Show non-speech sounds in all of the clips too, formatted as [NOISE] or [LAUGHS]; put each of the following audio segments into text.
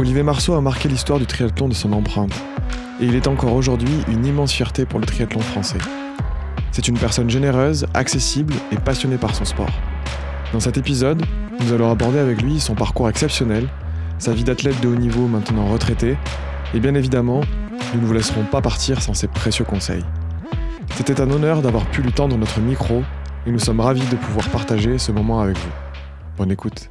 Olivier Marceau a marqué l'histoire du triathlon de son empreinte, et il est encore aujourd'hui une immense fierté pour le triathlon français. C'est une personne généreuse, accessible et passionnée par son sport. Dans cet épisode, nous allons aborder avec lui son parcours exceptionnel, sa vie d'athlète de haut niveau maintenant retraité, et bien évidemment, nous ne vous laisserons pas partir sans ses précieux conseils. C'était un honneur d'avoir pu lui tendre notre micro, et nous sommes ravis de pouvoir partager ce moment avec vous. Bonne écoute.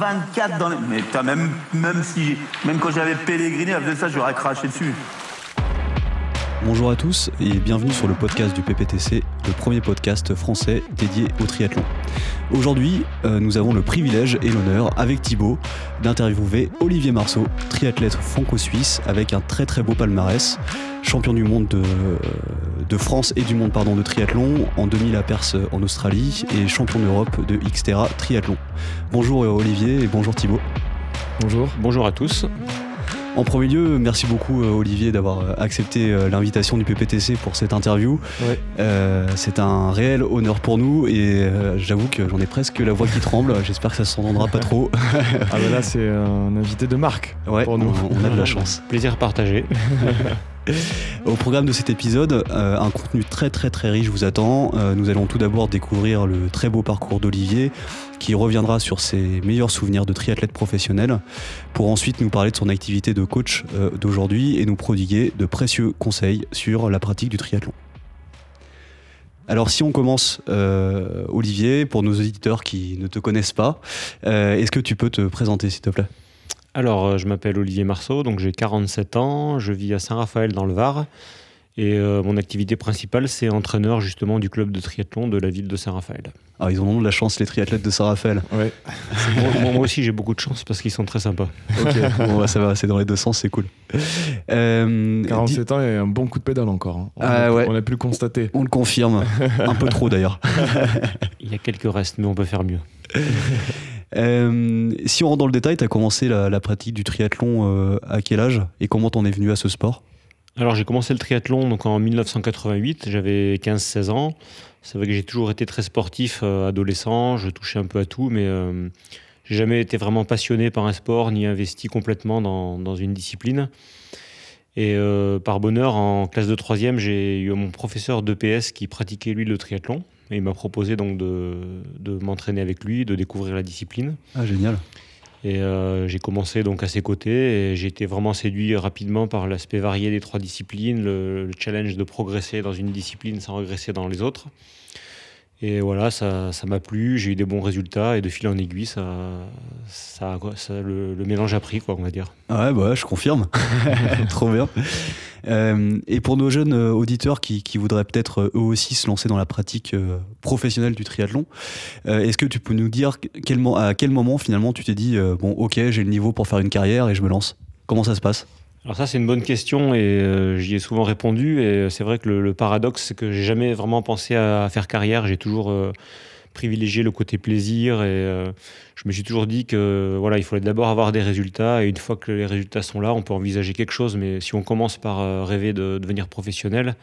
24 dans les... Mais même, même, si, même quand j'avais elle faisait ça, j'aurais craché dessus. Bonjour à tous et bienvenue sur le podcast du PPTC, le premier podcast français dédié au triathlon. Aujourd'hui, euh, nous avons le privilège et l'honneur, avec Thibaut, d'interviewer Olivier Marceau, triathlète franco-suisse avec un très très beau palmarès, champion du monde de, de, France et du monde pardon, de triathlon, en 2000 à Perse en Australie et champion d'Europe de Xterra triathlon. Bonjour Olivier et bonjour Thibaut. Bonjour. Bonjour à tous. En premier lieu, merci beaucoup euh, Olivier d'avoir euh, accepté euh, l'invitation du PPTC pour cette interview. c'est un réel honneur pour nous et j'avoue que j'en ai presque la voix qui tremble. [LAUGHS] J'espère que ça s'entendra pas trop. [LAUGHS] ah bah là c'est un invité de marque pour nous. On, a de la chance. Plaisir partagé. [LAUGHS] Au programme de cet épisode, un contenu très très très riche vous attend. nous allons tout d'abord découvrir le très beau parcours d'Olivier, qui reviendra sur ses meilleurs souvenirs de triathlète professionnel, pour ensuite nous parler de son activité de coach euh, d'aujourd'hui et nous prodiguer de précieux conseils sur la pratique du triathlon. Alors si on commence, euh, Olivier, pour nos auditeurs qui ne te connaissent pas, euh, est-ce que tu peux te présenter s'il te plaît? Alors je m'appelle Olivier Marceau, donc j'ai 47 ans, je vis à Saint-Raphaël dans le Var. Et euh, mon activité principale, c'est entraîneur justement du club de triathlon de la ville de Saint-Raphaël. Ah, ils ont de la chance, les triathlètes de Saint-Raphaël. Ouais. moi, aussi, j'ai beaucoup de chance parce qu'ils sont très sympas. Ok, bon, bah, ça va, c'est dans les deux sens, c'est cool. Euh, 47 ans et un bon coup de pédale encore. Hein. On, ah, a, ouais. on a pu le constater. On le confirme. un peu trop d'ailleurs. Il y a quelques restes, mais on peut faire mieux. [LAUGHS] Euh, si on rentre dans le détail, tu as commencé la, pratique du triathlon euh, à quel âge et comment t'en es venu à ce sport? Alors j'ai commencé le triathlon donc en 1988, j'avais 15-16 ans. C'est vrai que j'ai toujours été très sportif euh, adolescent, je touchais un peu à tout, mais j'ai jamais été vraiment passionné par un sport ni investi complètement dans, dans une discipline. Et par bonheur, en classe de troisième, j'ai eu mon professeur d'EPS qui pratiquait lui le triathlon. Et il m'a proposé donc de, de m'entraîner avec lui, de découvrir la discipline. Ah génial. Et euh, j'ai commencé donc à ses côtés et j'ai été vraiment séduit rapidement par l'aspect varié des trois disciplines, le, le, challenge de progresser dans une discipline sans regresser dans les autres. Et voilà, ça, m'a plu, j'ai eu des bons résultats et de fil en aiguille, ça, ça, le, mélange a pris, quoi, on va dire. Ouais, bah je confirme. [LAUGHS] Trop bien. Euh, et pour nos jeunes euh, auditeurs qui, voudraient peut-être euh, eux aussi se lancer dans la pratique professionnelle du triathlon, est-ce que tu peux nous dire à quel moment finalement tu t'es dit bon, ok, j'ai le niveau pour faire une carrière et je me lance? Comment ça se passe? Alors ça c'est une bonne question et euh, j'y ai souvent répondu et c'est vrai que le, le paradoxe c'est que j'ai jamais vraiment pensé à, à faire carrière, j'ai toujours euh, privilégié le côté plaisir et euh, je me suis toujours dit que voilà il fallait d'abord avoir des résultats et une fois que les résultats sont là on peut envisager quelque chose mais si on commence par euh, rêver de, de devenir professionnel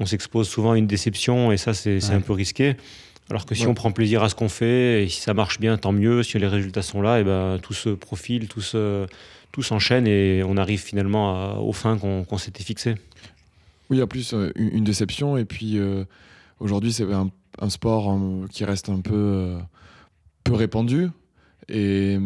on s'expose souvent à une déception et ça c'est ouais. un peu risqué. Alors que si ouais. on prend plaisir à ce qu'on fait et si ça marche bien, tant mieux. Si les résultats sont là, et ben tout se profile, tout se, tout s'enchaîne et on arrive finalement à, aux fins qu'on qu s'était fixé. Oui, en plus euh, une déception et puis euh, aujourd'hui c'est un, un, sport euh, qui reste un peu euh, peu répandu et,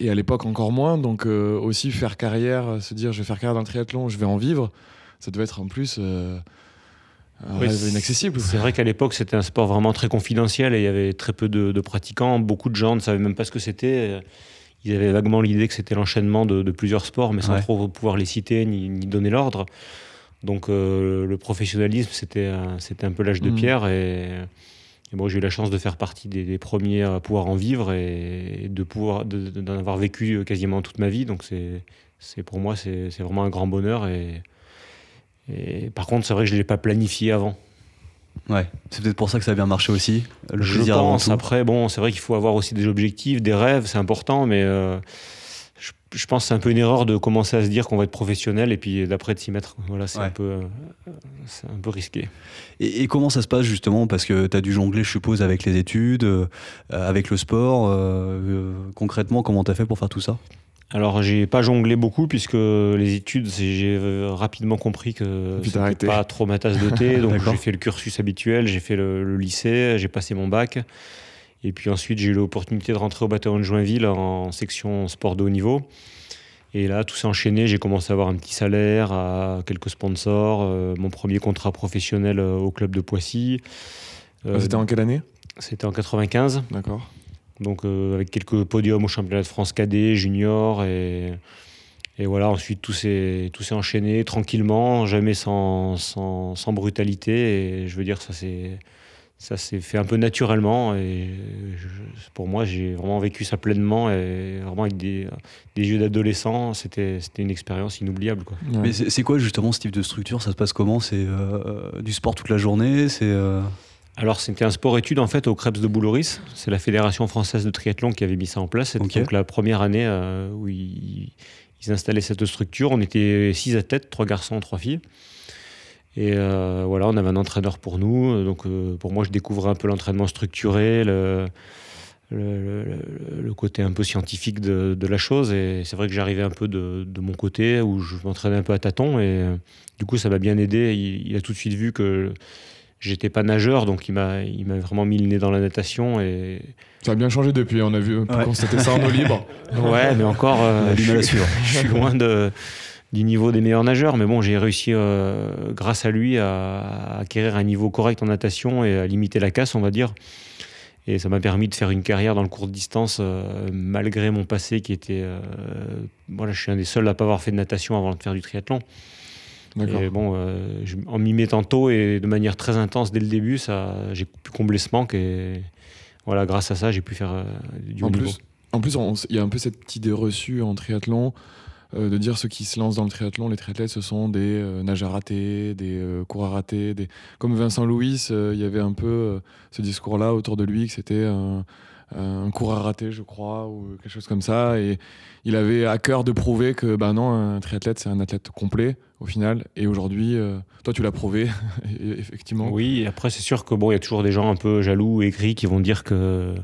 et à l'époque encore moins. Donc euh, aussi faire carrière, se dire je vais faire carrière dans le triathlon, je vais en vivre, ça devait être en plus Oui, inaccessible. C'est vrai qu'à l'époque, c'était un sport vraiment très confidentiel et il y avait très peu de, de pratiquants. Beaucoup de gens ne savaient même pas ce que c'était. Ils avaient vaguement l'idée que c'était l'enchaînement de, de plusieurs sports, mais sans Ouais. trop pouvoir les citer ni, ni donner l'ordre. Donc euh, le professionnalisme, c'était un, peu l'âge de Mhm. pierre. Et, et bon, j'ai eu la chance de faire partie des, des premiers à pouvoir en vivre et, de pouvoir de- de- d'en avoir vécu quasiment toute ma vie. Donc c'est, pour moi, c'est, c'est vraiment un grand bonheur. Et, et par contre, c'est vrai que je ne l'ai pas planifié avant. Ouais, c'est peut-être pour ça que ça a bien marché aussi. Le je pense. Après, bon, c'est vrai qu'il faut avoir aussi des objectifs, des rêves, c'est important, mais euh, je, je pense que c'est un peu une erreur de commencer à se dire qu'on va être professionnel et puis d'après de s'y mettre. Voilà, c'est Ouais. un peu, euh, c'est un peu risqué. Et, et comment ça se passe justement? Parce que tu as dû jongler, je suppose, avec les études, euh, avec le sport. concrètement, comment tu as fait pour faire tout ça? Alors, j'ai pas jonglé beaucoup puisque les études, j'ai euh, rapidement compris que c'était pas trop ma tasse de thé. [LAUGHS] donc, j'ai fait le cursus habituel, j'ai fait le, le lycée, j'ai passé mon bac. Et puis ensuite, j'ai eu l'opportunité de rentrer au bataillon de Joinville en section sport de haut niveau. Et là, tout s'est enchaîné. J'ai commencé à avoir un petit salaire, à quelques sponsors, euh, mon premier contrat professionnel euh, au club de Poissy. Euh, C'était en quelle année? C'était en 95. D'accord. Donc euh, avec quelques podiums au championnat de France cadet, junior et, et voilà, ensuite tout s'est tout s'est enchaîné tranquillement, jamais sans, sans, sans brutalité. Et je veux dire ça c'est ça s'est fait un peu naturellement. Et je- pour moi j'ai vraiment vécu ça pleinement et vraiment avec des, des yeux d'adolescent, c'était c'était une expérience inoubliable quoi. Ouais. Mais c'est c'est quoi justement ce type de structure? Ça se passe comment? C'est euh, du sport toute la journée? C'est euh, Alors, c'était un sport-études en fait au Krebs de Bouloris. C'est la Fédération française de triathlon qui avait mis ça en place. C'était donc la première année euh, où ils, ils installaient cette structure. On était six athlètes, trois garçons, trois filles. Et euh, voilà, on avait un entraîneur pour nous. Donc, euh, pour moi, je découvrais un peu l'entraînement structuré, le, le, le- le côté un peu scientifique de, de la chose. Et c'est vrai que j'arrivais un peu de, de mon côté où je m'entraînais un peu à tâtons. Et du coup, ça m'a bien aidé. Il, il a tout de suite vu que j'étais pas nageur, donc il m'a, il m'a vraiment mis le nez dans la natation. Et Ça a bien changé depuis, on a vu, on peut Ouais. constater ça en eau libre. [LAUGHS] ouais, mais encore, euh, je, suis, [LAUGHS] je suis loin de, du niveau des meilleurs nageurs. Mais bon, j'ai réussi, euh, grâce à lui, à, à acquérir un niveau correct en natation et à limiter la casse, on va dire. Et ça m'a permis de faire une carrière dans le court distance, euh, malgré mon passé qui était. euh, voilà, je suis un des seuls à pas avoir fait de natation avant de faire du triathlon. Et bon, euh, je- en m'y mettant tôt et de manière très intense dès le début, ça, j'ai pu combler ce manque et voilà, grâce à ça, j'ai pu faire euh, du haut En niveau. plus, en plus, il y a un peu cette idée reçue en triathlon euh, de dire ceux qui se lancent dans le triathlon, les triathlètes, ce sont des nageurs ratés, des coureurs ratés. Des... Comme Vincent Louis, il y avait un peu ce discours-là autour de lui, que c'était un, un coureur raté, je crois, ou quelque chose comme ça. Et il avait à cœur de prouver que, ben non, un triathlète, c'est un athlète complet, au final. Et aujourd'hui, euh, toi, tu l'as prouvé, [LAUGHS] et- effectivement. Oui, et après, c'est sûr que bon, il y a toujours des gens un peu jaloux, aigris, qui vont dire que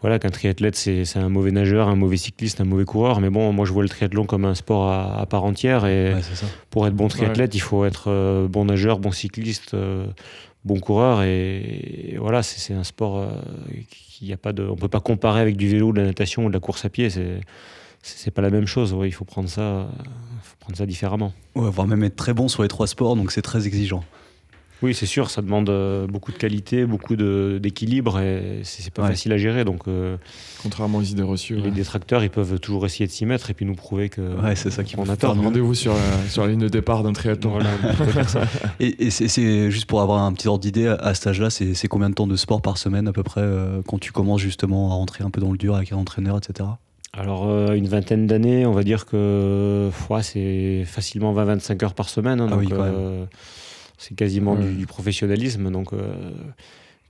voilà, qu'un triathlète, c'est c'est un mauvais nageur, un mauvais cycliste, un mauvais coureur. Mais bon, moi, je vois le triathlon comme un sport à, à part entière. Et ouais, pour être bon triathlète, il faut être euh, bon nageur, bon cycliste, euh, bon coureur. Et, voilà, c'est un sport euh, qui a pas de, on peut pas comparer avec du vélo, de la natation ou de la course à pied. C'est c'est pas la même chose. Il faut prendre ça, faut prendre ça différemment. Ouais, voire même être très bon sur les trois sports, donc c'est très exigeant. Oui, c'est sûr, ça demande euh, beaucoup de qualité, beaucoup d'équilibre et c'est pas Ouais. facile à gérer. Donc euh, Contrairement aux idées reçues. les ouais. détracteurs, ils peuvent toujours essayer de s'y mettre et puis nous prouver que Ouais, c'est ça qui on faut a faire tort. nous. Rendez-vous sur, la- sur la ligne de départ d'un triathlon. Voilà, on peut dire ça. [LAUGHS] Et, et c'est- juste pour avoir un petit ordre d'idée, à, cet âge-là, c'est c'est combien de temps de sport par semaine à peu près euh, quand tu commences justement à rentrer un peu dans le dur avec un entraîneur, etc. Alors, euh, une vingtaine d'années, on va dire que ouais, c'est facilement 20-25 heures par semaine. hein, Ah donc, oui, quand même. Euh, c'est quasiment Ouais. du, du professionnalisme. Donc, euh,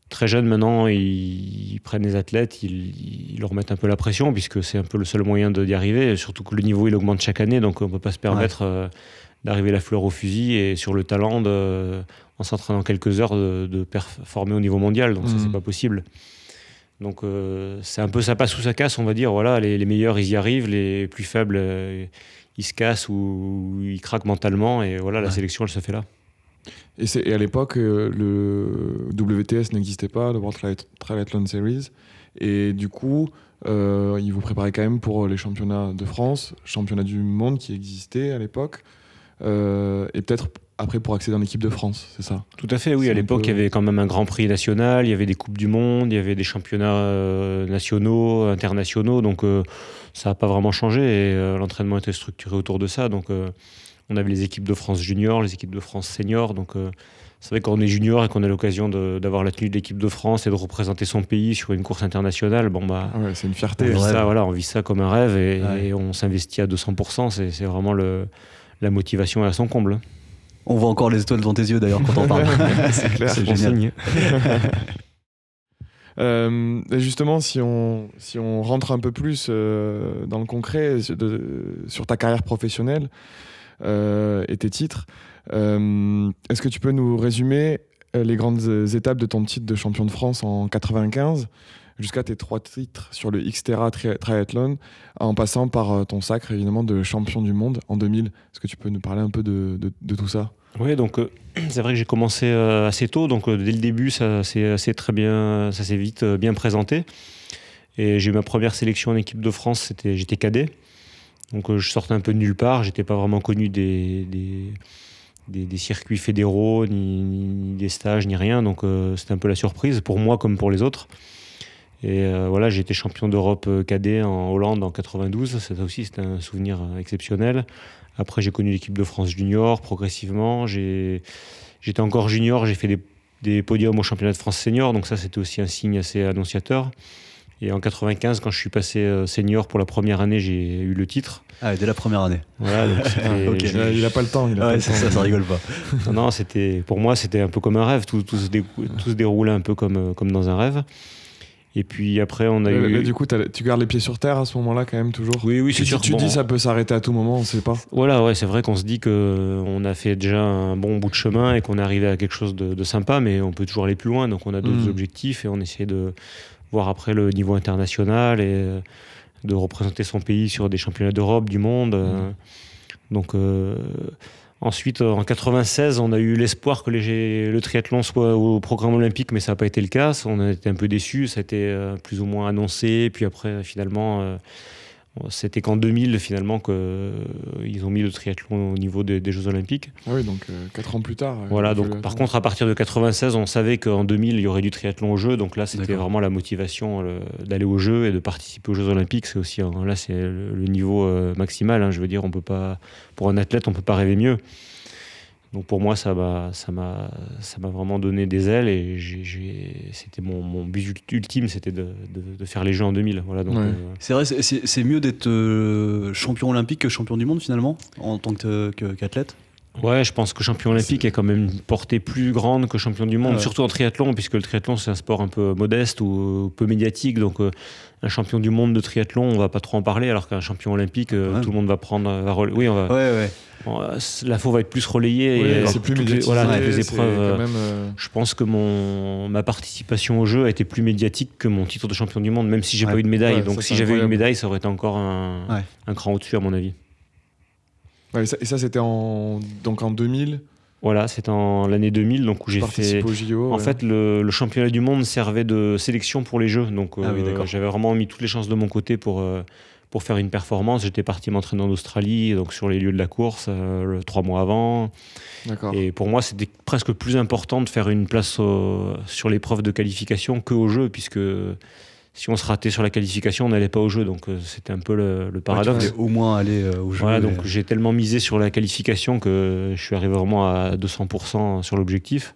très jeunes maintenant, ils, ils prennent les athlètes, ils, ils leur mettent un peu la pression, puisque c'est un peu le seul moyen d'y arriver. Surtout que le niveau, il augmente chaque année, donc on ne peut pas se permettre euh, d'arriver la fleur au fusil et sur le talent, de, en s'entraînant quelques heures, de, de performer au niveau mondial. Donc, ça, Mhm. c'est pas possible. Donc euh, c'est un peu ça passe ou ça casse, on va dire. Voilà, les, les meilleurs ils y arrivent, les plus faibles euh, ils se cassent ou ils craquent mentalement et voilà la sélection elle se fait là. Et, à l'époque, euh, le WTS n'existait pas, le World Triath- Triathlon Series. Et du coup, euh, ils vous préparaient quand même pour les championnats de France, championnats du monde qui existaient à l'époque. Euh, et peut-être après pour accéder en équipe de France, c'est ça? Tout à fait, oui. À l'époque, peu- il y avait quand même un Grand Prix national, il y avait des Coupes du Monde, il y avait des championnats euh, nationaux, internationaux. Donc, euh, ça n'a pas vraiment changé et euh, l'entraînement était structuré autour de ça. Donc, euh, on avait les équipes de France junior, les équipes de France senior. Donc, euh, c'est vrai qu'on est junior et qu'on a l'occasion d'avoir la tenue de l'équipe de France et de représenter son pays sur une course internationale. Bon, bah. Ah ouais, c'est une On fierté. vit, Ouais. ça, voilà, on vit ça comme un rêve et, Ouais. et on s'investit à 200%. C'est vraiment le, la motivation à son comble. On voit encore les étoiles dans tes yeux d'ailleurs quand on parle. [LAUGHS] c'est clair. C'est génial. signe. [LAUGHS] Euh, et justement, si on, si on rentre un peu plus euh, dans le concret sur- de- sur ta carrière professionnelle euh, et tes titres, euh, est-ce que tu peux nous résumer euh, les grandes euh, étapes de ton titre de champion de France en 95 jusqu'à tes trois titres sur le Xterra tri- Triathlon, en passant par euh, ton sacre évidemment de champion du monde en 2000 Est-ce que tu peux nous parler un peu de, tout ça? Oui, donc euh, [CLEARS THROAT] c'est vrai que j'ai commencé euh, assez tôt, donc euh, dès le début, ça s'est très bien, ça s'est vite euh, bien présenté. Et j'ai eu ma première sélection en équipe de France, j'étais cadet, donc euh, je sortais un peu de nulle part, j'étais pas vraiment connu des, des, circuits fédéraux, ni, des stages, ni rien, donc euh, c'était un peu la surprise pour moi comme pour les autres. Et euh, voilà, j'ai été champion d'Europe cadet en Hollande en 92, ça aussi c'était un souvenir exceptionnel. Après, j'ai connu l'équipe de France junior progressivement. J'étais encore junior, j'ai fait des, des podiums au championnat de France senior, donc ça c'était aussi un signe assez annonciateur. Et en 95, quand je suis passé euh, senior pour la première année, j'ai eu le titre. Ah, dès la première année. Voilà, donc [LAUGHS] c'était- Ok. il, a, il a pas le temps. Il a pas le temps. ça, ça rigole pas. [LAUGHS] non, non, c'était pour moi c'était un peu comme un rêve. Tout, tout se, dé- tout se déroulait un peu comme, euh, comme dans un rêve. Et puis après, on a Mais- eu. mais du coup, tu gardes les pieds sur terre à ce moment-là quand même toujours? Oui, oui, Tu, c'est sûr. tu bon, dis ça peut s'arrêter à tout moment, on sait pas. Voilà, ouais, c'est vrai qu'on se dit que on a fait déjà un bon bout de chemin et qu'on est arrivé à quelque chose de, de sympa, mais on peut toujours aller plus loin. Donc on a d'autres Mm. objectifs et on essaie de voir après le niveau international et euh, de représenter son pays sur des championnats d'Europe, du monde. euh. Donc euh, ensuite, en 96, on a eu l'espoir que les- le triathlon soit au programme olympique, mais ça n'a pas été le cas. On a été un peu déçus. Ça a été euh, plus ou moins annoncé. Puis après, finalement. euh, c'était qu'en 2000 finalement qu'ils ont mis le triathlon au niveau des, des Jeux Olympiques. Ah oui, donc 4 ans plus tard. euh, Voilà, donc par contre à partir de 96, on savait qu'en 2000 il y aurait du triathlon aux Jeux, donc là c'était vraiment la motivation euh, d'aller aux Jeux et de participer aux Jeux Olympiques. C'est aussi hein, là c'est le, le niveau euh, maximal. hein, je veux dire, on peut pas pour un athlète on peut pas rêver mieux. Donc pour moi ça m'a ça m'a ça m'a vraiment donné des ailes et j'ai- j'ai- c'était mon, mon but ultime, c'était de, de- de faire les Jeux en 2000. Voilà donc. Ouais. euh, C'est vrai, c'est- mieux d'être euh, champion olympique que champion du monde finalement, en tant que- que- qu'athlète? Ouais, je pense que champion olympique est quand même une portée plus grande que champion du monde, Ouais. surtout en triathlon, puisque le triathlon c'est un sport un peu modeste ou peu médiatique. Donc, euh, un champion du monde de triathlon, on va pas trop en parler, alors qu'un champion olympique, euh, Ouais. tout le monde va prendre. Va rela- oui, on va, Ouais, ouais. on va- l'info va être plus relayée. Et c'est plus les- médiatisé. voilà, les épreuves. euh, même, euh, je pense que mon, ma participation au jeu a été plus médiatique que mon titre de champion du monde, même si j'ai pas eu de médaille. Donc, si j'avais eu une médaille, ça aurait été encore un cran au-dessus, à mon avis. Ouais, et ça, c'était en, donc en 2000. Voilà, c'est en l'année 2000, donc où j'ai fait. au JO. En ouais. fait, le, le championnat du monde servait de sélection pour les Jeux. Donc, Ah oui, euh, d'accord. j'avais vraiment mis toutes les chances de mon côté pour, euh, pour faire une performance. J'étais parti m'entraîner en Australie, donc sur les lieux de la course, euh, trois mois avant. D'accord. Et pour moi, c'était presque plus important de faire une place au- sur l'épreuve de qualification qu'au Jeux, puisque si on se ratait sur la qualification, on n'allait pas au Jeu. Donc, euh, c'était un peu le, le paradoxe. voulais au moins aller euh, au jeu. Voilà, et- donc j'ai tellement misé sur la qualification que je suis arrivé vraiment à 200% sur l'objectif.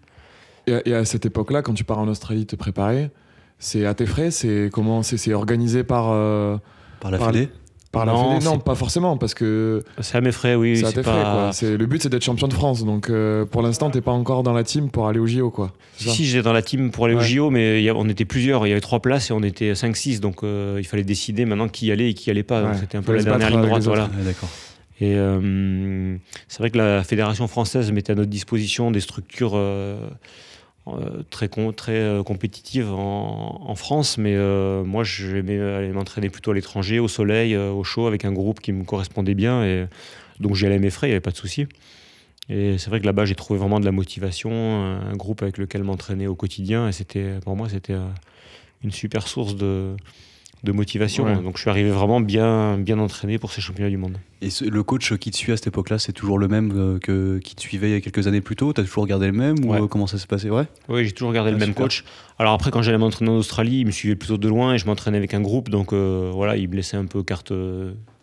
Et, à- et à cette époque-là, quand tu pars en Australie te préparer, c'est à tes frais C'est comment C'est c'est organisé par, euh, par la par- Fédé par la Non, Fédé Non, c'est- pas forcément, parce que C'est à mes frais, oui. c'est à c'est tes pas- frais. Quoi. C'est- Le but, c'est d'être champion de France. Donc euh, pour l'instant, t'es pas encore dans la team pour aller au JO. Quoi. Si, si, j'étais dans la team pour aller au Ouais. JO, mais il y a- on était plusieurs. Il y avait trois places et on était 5-6. Donc euh, il fallait décider maintenant qui y allait et qui y allait pas. Donc Ouais. c'était un peu la dernière ligne droite. Voilà. Ouais, D'accord. Et euh, c'est vrai que la fédération française mettait à notre disposition des structures très, con- très euh, compétitives en, France, mais euh, moi j'aimais aller m'entraîner plutôt à l'étranger, au soleil, euh, au chaud, avec un groupe qui me correspondait bien. Et donc j'y allais mes frais, il n'y avait pas de souci. Et c'est vrai que là-bas j'ai trouvé vraiment de la motivation, un groupe avec lequel m'entraîner au quotidien, et pour moi c'était euh, une super source de de motivation. Ouais. Donc je suis arrivé vraiment bien, bien entraîné pour ces championnats du monde. Et ce- le coach qui te suit à cette époque-là, c'est toujours le même euh, que qui te suivait il y a quelques années plus tôt? T'as toujours gardé le même Ouais. ou euh, comment ça s'est passé? Ouais. Oui, j'ai toujours gardé Ah, le même super. coach. Alors après, quand j'allais m'entraîner en Australie, il me suivait plutôt de loin et je m'entraînais avec un groupe. Donc euh, voilà, il me laissait un peu carte,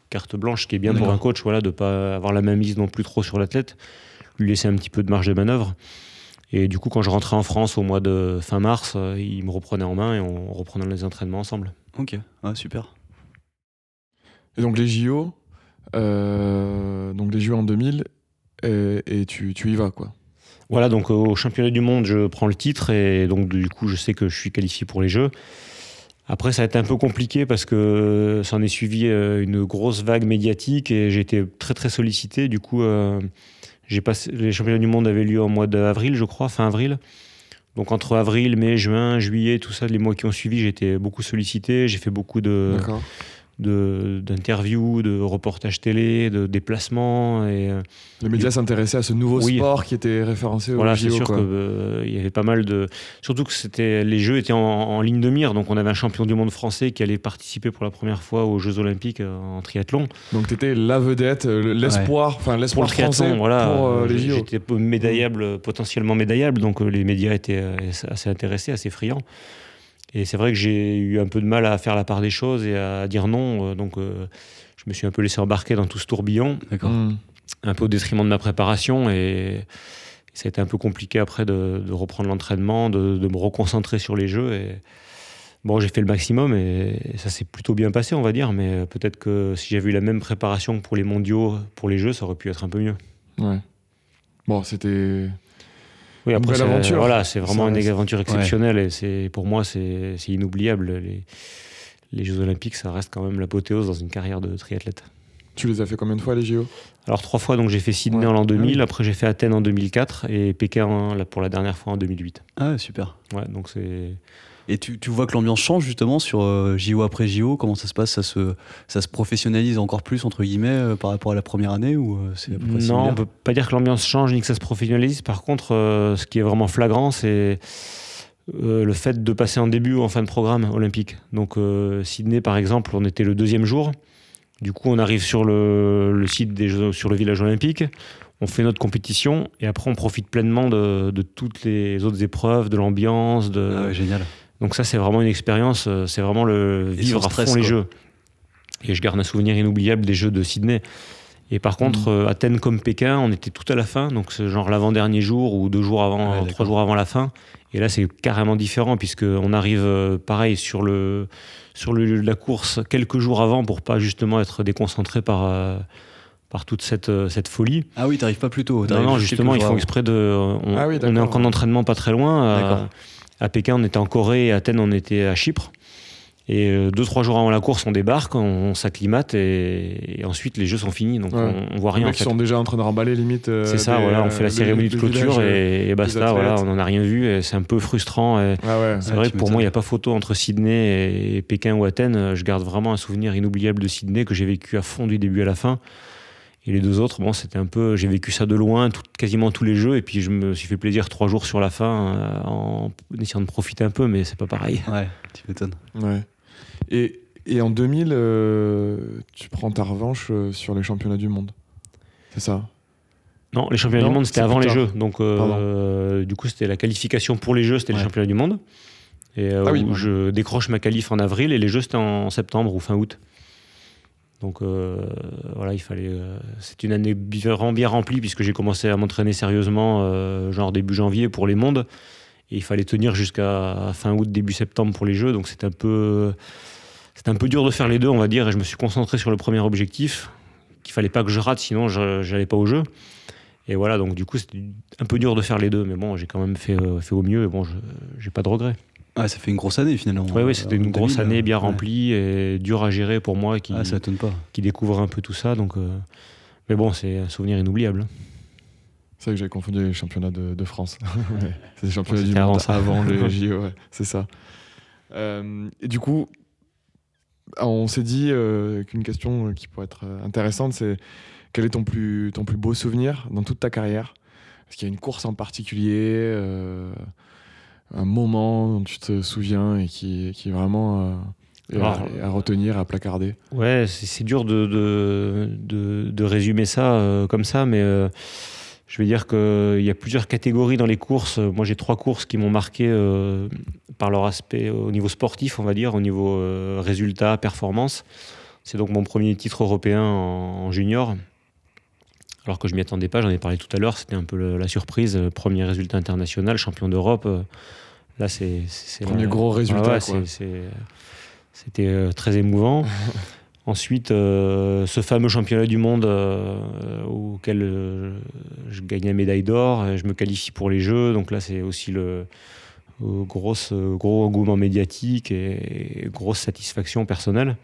carte blanche, ce qui est bien pour un coach, voilà, de pas avoir la même mise non plus trop sur l'athlète, lui laisser un petit peu de marge de manœuvre. Et du coup, quand je rentrais en France au mois de fin mars, euh, il me reprenait en main et on reprenait les entraînements ensemble. Ok, ouais, super. Et donc les JO, euh, donc les JO en 2000, et, et tu, tu y vas quoi. Voilà, donc euh, au championnat du monde, je prends le titre et donc du coup, je sais que je suis qualifié pour les Jeux. Après, ça a été un peu compliqué parce que ça en est suivi euh, une grosse vague médiatique et j'ai été très très sollicité. Du coup, euh, j'ai passé, les championnats du monde avaient lieu en mois d'avril, je crois, fin avril. Donc entre avril, mai, juin, juillet, tout ça, les mois qui ont suivi, j'ai été beaucoup sollicité. J'ai fait beaucoup de, De- d'interviews, de, reportages télé, de déplacements. Et, euh, Les médias s'intéressaient à ce nouveau Oui. sport qui était référencé Voilà, au c'est JO. sûr qu'il y avait pas mal de. Surtout que c'était les Jeux étaient en, en ligne de mire, donc on avait un champion du monde français qui allait participer pour la première fois aux Jeux Olympiques euh, en triathlon. Donc tu étais la vedette, euh, le- l'espoir, enfin l'espoir le triathlon, français voilà, pour euh, les JO. j'étais médaillable, potentiellement médaillable, donc euh, les médias étaient euh, assez intéressés, assez friands. Et c'est vrai que j'ai eu un peu de mal à faire la part des choses et à dire non, euh, donc euh, je me suis un peu laissé embarquer dans tout ce tourbillon D'accord. Mm. un peu au détriment de ma préparation et ça a été un peu compliqué après de, de reprendre l'entraînement, de, de me reconcentrer sur les jeux. Et bon, j'ai fait le maximum et, ça s'est plutôt bien passé, on va dire. Mais peut-être que si j'avais eu la même préparation que pour les mondiaux, pour les jeux, ça aurait pu être un peu mieux. Ouais. Bon, c'était. Oui, après, aventure. Voilà, c'est vraiment une aventure exceptionnelle et c'est pour moi c'est inoubliable. Les, les Jeux Olympiques, ça reste quand même l'apothéose dans une carrière de triathlète. Tu les as fait combien de fois les JO Alors trois fois, donc j'ai fait Sydney Ouais. en l'an 2000, Ah après j'ai fait Athènes en 2004 et Pékin pour la dernière fois en 2008. Ah, super. Ouais, donc c'est Et tu, tu vois que l'ambiance change justement sur euh, JO après JO Comment ça se passe? Ça se, ça se professionnalise encore plus, entre guillemets, euh, par rapport à la première année ou euh, c'est non, on peut pas dire que l'ambiance change ni que ça se professionnalise. Par contre, ce qui est vraiment flagrant, c'est euh, le fait de passer en début ou en fin de programme olympique. Donc euh, Sydney, par exemple, on était le deuxième jour. Du coup, on arrive sur le, le site des Jeux- sur le village olympique. On fait notre compétition et après on profite pleinement de, de toutes les autres épreuves, de l'ambiance, de, Ah ouais, génial. Donc ça, c'est vraiment une expérience, euh, c'est vraiment le vivre à fond les jeux. Et je garde un souvenir inoubliable des jeux de Sydney. Et par contre, euh, Athènes comme Pékin, on était tout à la fin, donc c'est genre l'avant-dernier jour ou deux jours avant, Ouais, trois jours avant la fin. Et là, c'est carrément différent puisque on arrive euh, pareil sur le sur le, la course quelques jours avant pour pas justement être déconcentré par euh, par toute cette cette folie. Ah oui, t'arrives pas plus tôt. Non, justement, ils font exprès de. On, Ah oui, on est en entraînement pas très loin. D'accord. À Pékin, on était en Corée et à Athènes, on était à Chypre. Et euh, deux, trois jours avant la course, on débarque, on, on s'acclimate et, et ensuite les jeux sont finis. Donc Ouais. on, on voit Les rien. en fait. sont déjà en train de remballer limite. euh, C'est ça, des, voilà, on euh, fait la cérémonie de clôture et, et basta, voilà, on n'en a rien vu et c'est un peu frustrant. et Ah ouais. c'est Ouais, vrai que pour moi, il n'y a pas photo entre Sydney et Pékin ou Athènes. Je garde vraiment un souvenir inoubliable de Sydney que j'ai vécu à fond du début à la fin. Et les deux autres, bon, c'était un peu. J'ai vécu ça de loin, tout- quasiment tous les jeux, et puis je me suis fait plaisir trois jours sur la fin euh, en essayant de profiter un peu, mais c'est pas pareil. Ouais, tu m'étonnes. Ouais. Et, et en 2000, euh, tu prends ta revanche euh, sur les championnats du monde. C'est ça? Non, les championnats Non, du monde, c'était avant les jeux. Donc, euh, du coup, c'était la qualification pour les jeux, c'était Ouais. les championnats du monde. Et euh, Ah oui, où je décroche ma qualif en avril et les jeux, c'était en septembre ou fin août. Donc euh, voilà, il fallait. euh, c'est une année bien remplie puisque j'ai commencé à m'entraîner sérieusement, euh, genre début janvier pour les mondes. Et il fallait tenir jusqu'à fin août, début septembre pour les jeux. Donc c'était un peu. Dur de faire les deux, on va dire. Et je me suis concentré sur le premier objectif, qu'il fallait pas que je rate, sinon je j'allais pas au jeu. Et voilà, donc du coup, c'était un peu dur de faire les deux, mais bon, j'ai quand même fait, au mieux, et bon, j'ai pas de regrets. Ouais, ça fait une grosse année finalement. Oui, oui, c'était Euh, une grosse 2000, année bien ouais. remplie et dure à gérer pour moi qui, Ah, ça étonne pas. qui découvre un peu tout ça. Donc, euh, Mais bon, c'est un souvenir inoubliable. C'est vrai que j'avais confondu les championnats de, de France. [LAUGHS] Ouais. c'est les championnats du monde avant les [LAUGHS] JO, ouais, c'est ça. Euh, et du coup, on s'est dit euh, qu'une question qui pourrait être intéressante, c'est quel est ton plus, ton plus beau souvenir dans toute ta carrière? Est-ce qu'il y a une course en particulier, euh, un moment dont tu te souviens et qui, qui est vraiment euh, à, et à retenir, à placarder Ouais, c'est dur de, de, de, de résumer ça euh, comme ça, mais euh, je vais dire qu'il y a plusieurs catégories dans les courses. Moi, j'ai trois courses qui m'ont marqué par leur aspect au niveau sportif, on va dire, au niveau résultat, performance. C'est donc mon premier titre européen en, en junior. Alors que je m'y attendais pas, j'en ai parlé tout à l'heure, c'était un peu le- la surprise. euh, Premier résultat international, champion d'Europe. euh, Là, c'est. Premier la- gros résultat, ouais, C'était euh, très émouvant. [LAUGHS] Ensuite, euh, ce fameux championnat du monde euh, auquel euh, je gagne la médaille d'or, je me qualifie pour les Jeux. Donc là, c'est aussi le gros engouement médiatique et, et grosse satisfaction personnelle.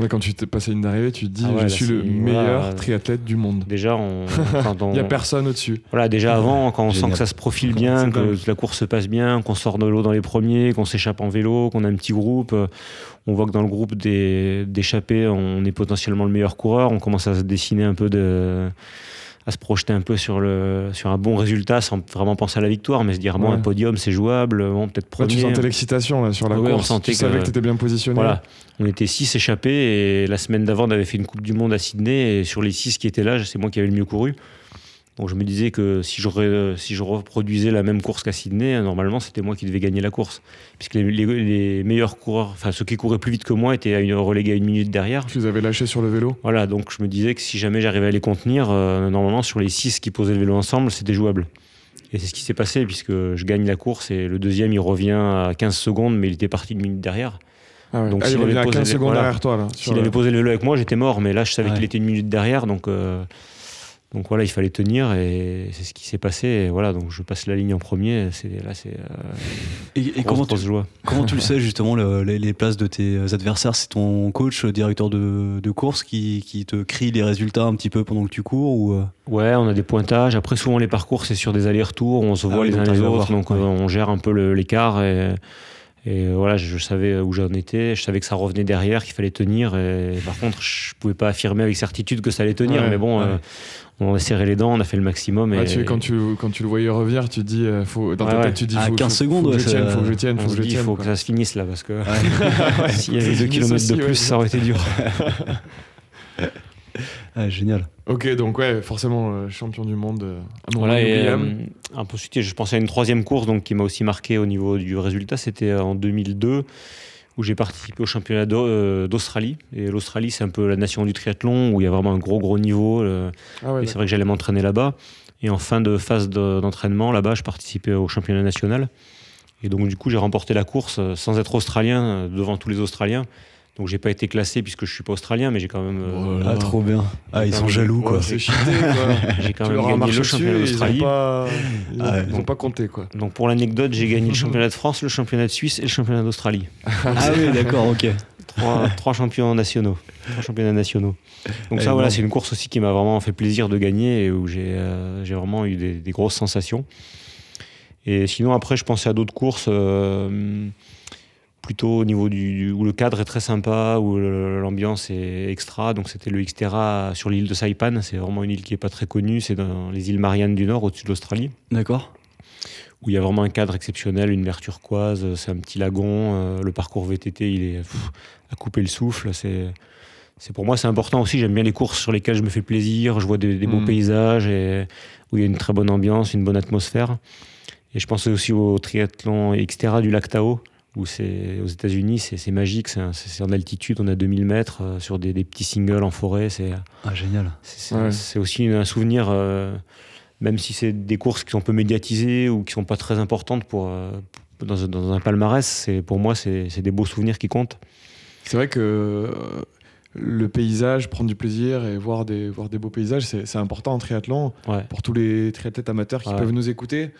Ouais, Quand tu t'es passé une d'arrivée, tu te dis Ah ouais, je là, suis le meilleur voilà. triathlète du monde. Déjà, on, [LAUGHS] quand on- Il n'y a personne au-dessus. Voilà, déjà avant, quand on sent que ça se profile bien, que dingue. la course se passe bien, qu'on sort de l'eau dans les premiers, qu'on s'échappe en vélo, qu'on a un petit groupe, euh, on voit que dans le groupe des- d'échappés, on est potentiellement le meilleur coureur, on commence à se dessiner un peu de à se projeter un peu sur, le, sur un bon résultat sans vraiment penser à la victoire, mais se dire, bon, un podium, c'est jouable, bon, peut-être Là, premier. tu sentais l'excitation là, sur la Ouais, on course. sentait tu savais que- que tu étais bien positionné. Voilà, on était six échappés et la semaine d'avant, on avait fait une Coupe du Monde à Sydney et sur les six qui étaient là, c'est moi qui avais le mieux couru. Donc je me disais que si, je reproduisais la même course qu'à Sydney, normalement c'était moi qui devais gagner la course. Puisque les, les- les meilleurs coureurs, enfin ceux qui couraient plus vite que moi étaient à une, relégués à une minute derrière. Tu les avais lâchés sur le vélo. Voilà, donc je me disais que si jamais j'arrivais à les contenir, euh, normalement sur les six qui posaient le vélo ensemble, c'était jouable. Et c'est ce qui s'est passé puisque je gagne la course et le deuxième il revient à 15 secondes mais il était parti une minute derrière. Ah ouais. Donc, Ah, il s'il avait posé 15 les- secondes voilà. derrière toi. Là, S'il le- avait posé le vélo avec moi, j'étais mort, mais là, je savais Ouais. qu'il était une minute derrière, donc, euh, donc voilà, il fallait tenir, et c'est ce qui s'est passé. Et voilà, donc je passe la ligne en premier, c'est, là, c'est euh, Et, et grosse, comment, tu, joie. comment tu le sais [LAUGHS] justement le- les, les places de tes adversaires? C'est ton coach, le directeur de, de course qui, qui te crie les résultats un petit peu pendant que tu cours ou euh? Ouais, on a des pointages. Après, souvent, les parcours, c'est sur des allers-retours, on se Ah voit oui, les uns les autres, donc ouais. euh, on gère un peu l'écart. Et, et euh, voilà, je, je savais où j'en étais, je savais que ça revenait derrière, qu'il fallait tenir. Et par contre, je pouvais pas affirmer avec certitude que ça allait tenir, Ouais, mais bon, ouais. euh, on a serré les dents, on a fait le maximum. Ouais, et, tu- quand, tu, quand tu le voyais revenir, tu dis, euh, faut, dans ta Ouais, tête, tu dis, À faut, 15 faut- secondes, faut que ouais, je tienne, faut que je tienne, faut que je dit, il tienne. faut quoi. que ça se finisse là, parce que Ouais. [LAUGHS] s'il y avait Faut 2 qu'ils km de plus, ouais. ça aurait été dur. [LAUGHS] Ah, Génial. Ok, donc ouais, forcément, euh, champion du monde, euh, Voilà, et, inoubliable. euh, un peu suite, je pensais à une troisième course donc, qui m'a aussi marqué au niveau du résultat. C'était en 2002 où j'ai participé au championnat euh, d'Australie. Et l'Australie, c'est un peu la nation du triathlon où il y a vraiment un gros, gros niveau. euh, Ah ouais, et c'est vrai que j'allais m'entraîner là-bas. Et en fin de phase de- d'entraînement, là-bas, je participais au championnat national. Et donc, du coup, j'ai remporté la course euh, sans être australien devant tous les Australiens. Donc, j'ai pas été classé puisque je suis pas australien, mais j'ai quand même, euh, Oh Ah, trop bien. Ah, ils sont jaloux, quoi. c'est cheaté, [LAUGHS] quoi. j'ai quand tu même gagné le championnat ils d'Australie. ont pas, ils ont, Ah ouais. ils ont pas compté, quoi. Donc pour l'anecdote, j'ai gagné le championnat de France, le championnat de Suisse et le championnat d'Australie. Ah [LAUGHS] oui, d'accord, ok. Trois, trois champions nationaux. Trois championnats nationaux. Donc Ah, ça, voilà, c'est une course aussi qui m'a vraiment fait plaisir de gagner et où j'ai euh, vraiment eu des, des grosses sensations. Et sinon, après, je pensais à d'autres courses, euh, plutôt au niveau du, où le cadre est très sympa, où l'ambiance est extra. Donc c'était le Xterra sur l'île de Saipan. C'est vraiment une île qui est pas très connue. C'est dans les îles Mariannes du Nord, au-dessus de l'Australie D'accord. où il y a vraiment un cadre exceptionnel, une mer turquoise, c'est un petit lagon, euh, le parcours VTT, il est pff, à couper le souffle. C'est, c'est pour moi c'est important aussi. J'aime bien les courses sur lesquelles je me fais plaisir, je vois des, des beaux Mm. paysages et où il y a une très bonne ambiance, une bonne atmosphère. Et je pensais aussi au triathlon Xterra du lac Tao, où c'est aux États-Unis, c'est, magique, c'est, en altitude, on a 2000 mètres euh, sur des, des petits singles en forêt. C'est, Ah, génial. c'est, Ouais. aussi un souvenir, euh, même si c'est des courses qui sont un peu médiatisées ou qui sont pas très importantes pour, euh, dans, un- dans un palmarès, pour moi, c'est, des beaux souvenirs qui comptent. C'est vrai que le paysage, prendre du plaisir et voir des, voir des beaux paysages, c'est c'est important en triathlon. Ouais. Pour tous les triathlètes amateurs qui Ouais. peuvent nous écouter,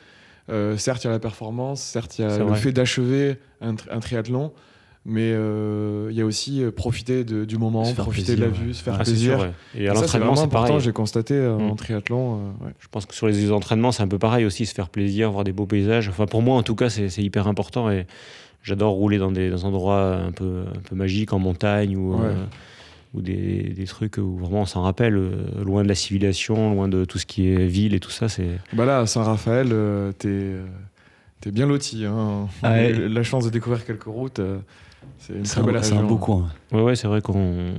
euh, certes, il y a la performance, certes, il y a le vrai. fait d'achever un, tri- un triathlon, mais euh, il y a aussi euh, profiter de- du moment, profiter plaisir, de la ouais. vue, se faire Ah, plaisir. sûr, ouais. Et à l'entraînement, c'est important, pareil. j'ai constaté euh, en Mm. triathlon. euh, ouais. Je pense que sur les entraînements, c'est un peu pareil aussi, se faire plaisir, voir des beaux paysages. Enfin, pour moi, en tout cas, c'est, hyper important et j'adore rouler dans des, dans des endroits un peu, un peu magiques, en montagne ou, ou des, des trucs où vraiment on s'en rappelle, euh, loin de la civilisation, loin de tout ce qui est ville et tout ça. C'est... Bah là, à Saint-Raphaël, euh, t'es euh, t'es bien loti. Hein. Ah ouais. La chance de découvrir quelques routes. euh, C'est une C'est très belle un, c'est un beau coin. Ouais, ouais, c'est vrai qu'on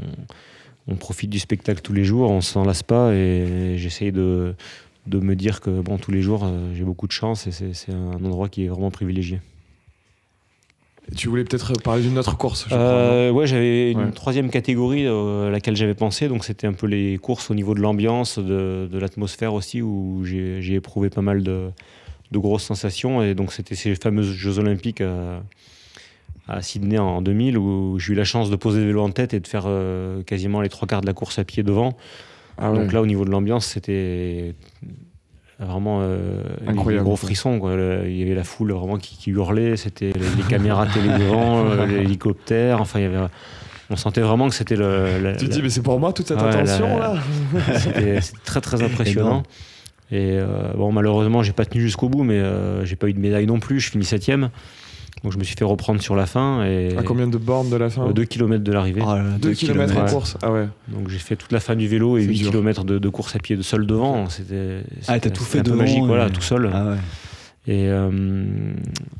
on profite du spectacle tous les jours, on s'en lasse pas et j'essaye de, de me dire que bon, tous les jours, euh, j'ai beaucoup de chance et c'est c'est un endroit qui est vraiment privilégié. Tu voulais peut-être parler d'une autre course, je crois, Euh, ouais, j'avais une Ouais. troisième catégorie euh, à laquelle j'avais pensé, donc c'était un peu les courses au niveau de l'ambiance, de, de l'atmosphère aussi, où j'ai éprouvé pas mal de, de grosses sensations, et donc c'était ces fameuses Jeux Olympiques à, à Sydney en 2000, où j'ai eu la chance de poser le vélo en tête et de faire euh, quasiment les trois quarts de la course à pied devant. Ah ouais. Donc là, au niveau de l'ambiance, c'était vraiment euh, Incroyable, gros frissons. quoi. Le- Il y avait la foule vraiment qui, qui hurlait, c'était les, les caméras télé devant, [LAUGHS] euh, l'hélicoptère. Enfin, il y avait, on sentait vraiment que c'était le. la- Tu te la- dis, mais c'est pour moi toute cette Ouais, attention la- là [LAUGHS] c'était très très impressionnant. Et euh, bon, malheureusement, j'ai pas tenu jusqu'au bout, mais euh, j'ai pas eu de médaille non plus. Je finis septième, donc je me suis fait reprendre sur la fin et À combien de bornes de la fin 2 km de l'arrivée. Ah là là, 2 deux km en course. Ah ouais. Donc j'ai fait toute la fin du vélo et C'est 8 dur. km de, de course à pied de seul devant. C'était Ah, t'as tout fait un peu devant, magique, voilà, tout seul. Ah ouais. Et euh,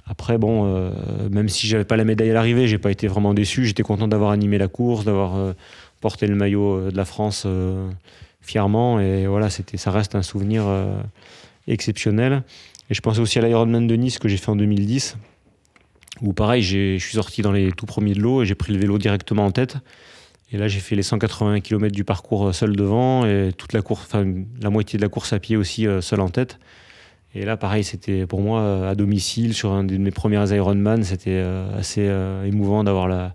après, bon, euh, même si j'avais pas la médaille à l'arrivée, j'ai pas été vraiment déçu. J'étais content d'avoir animé la course, d'avoir euh, porté le maillot euh, de la France euh, fièrement. Et voilà, c'était, ça reste un souvenir euh, exceptionnel. Et je pensais aussi à l'Ironman de Nice que j'ai fait en 2010, où pareil, je suis sorti dans les tout premiers de l'eau et j'ai pris le vélo directement en tête. Et là, j'ai fait les 180 km du parcours euh, seul devant et toute la course, enfin la moitié de la course à pied aussi euh, seul en tête. Et là, pareil, c'était pour moi euh, à domicile sur un de mes premières Ironman, c'était assez émouvant d'avoir la,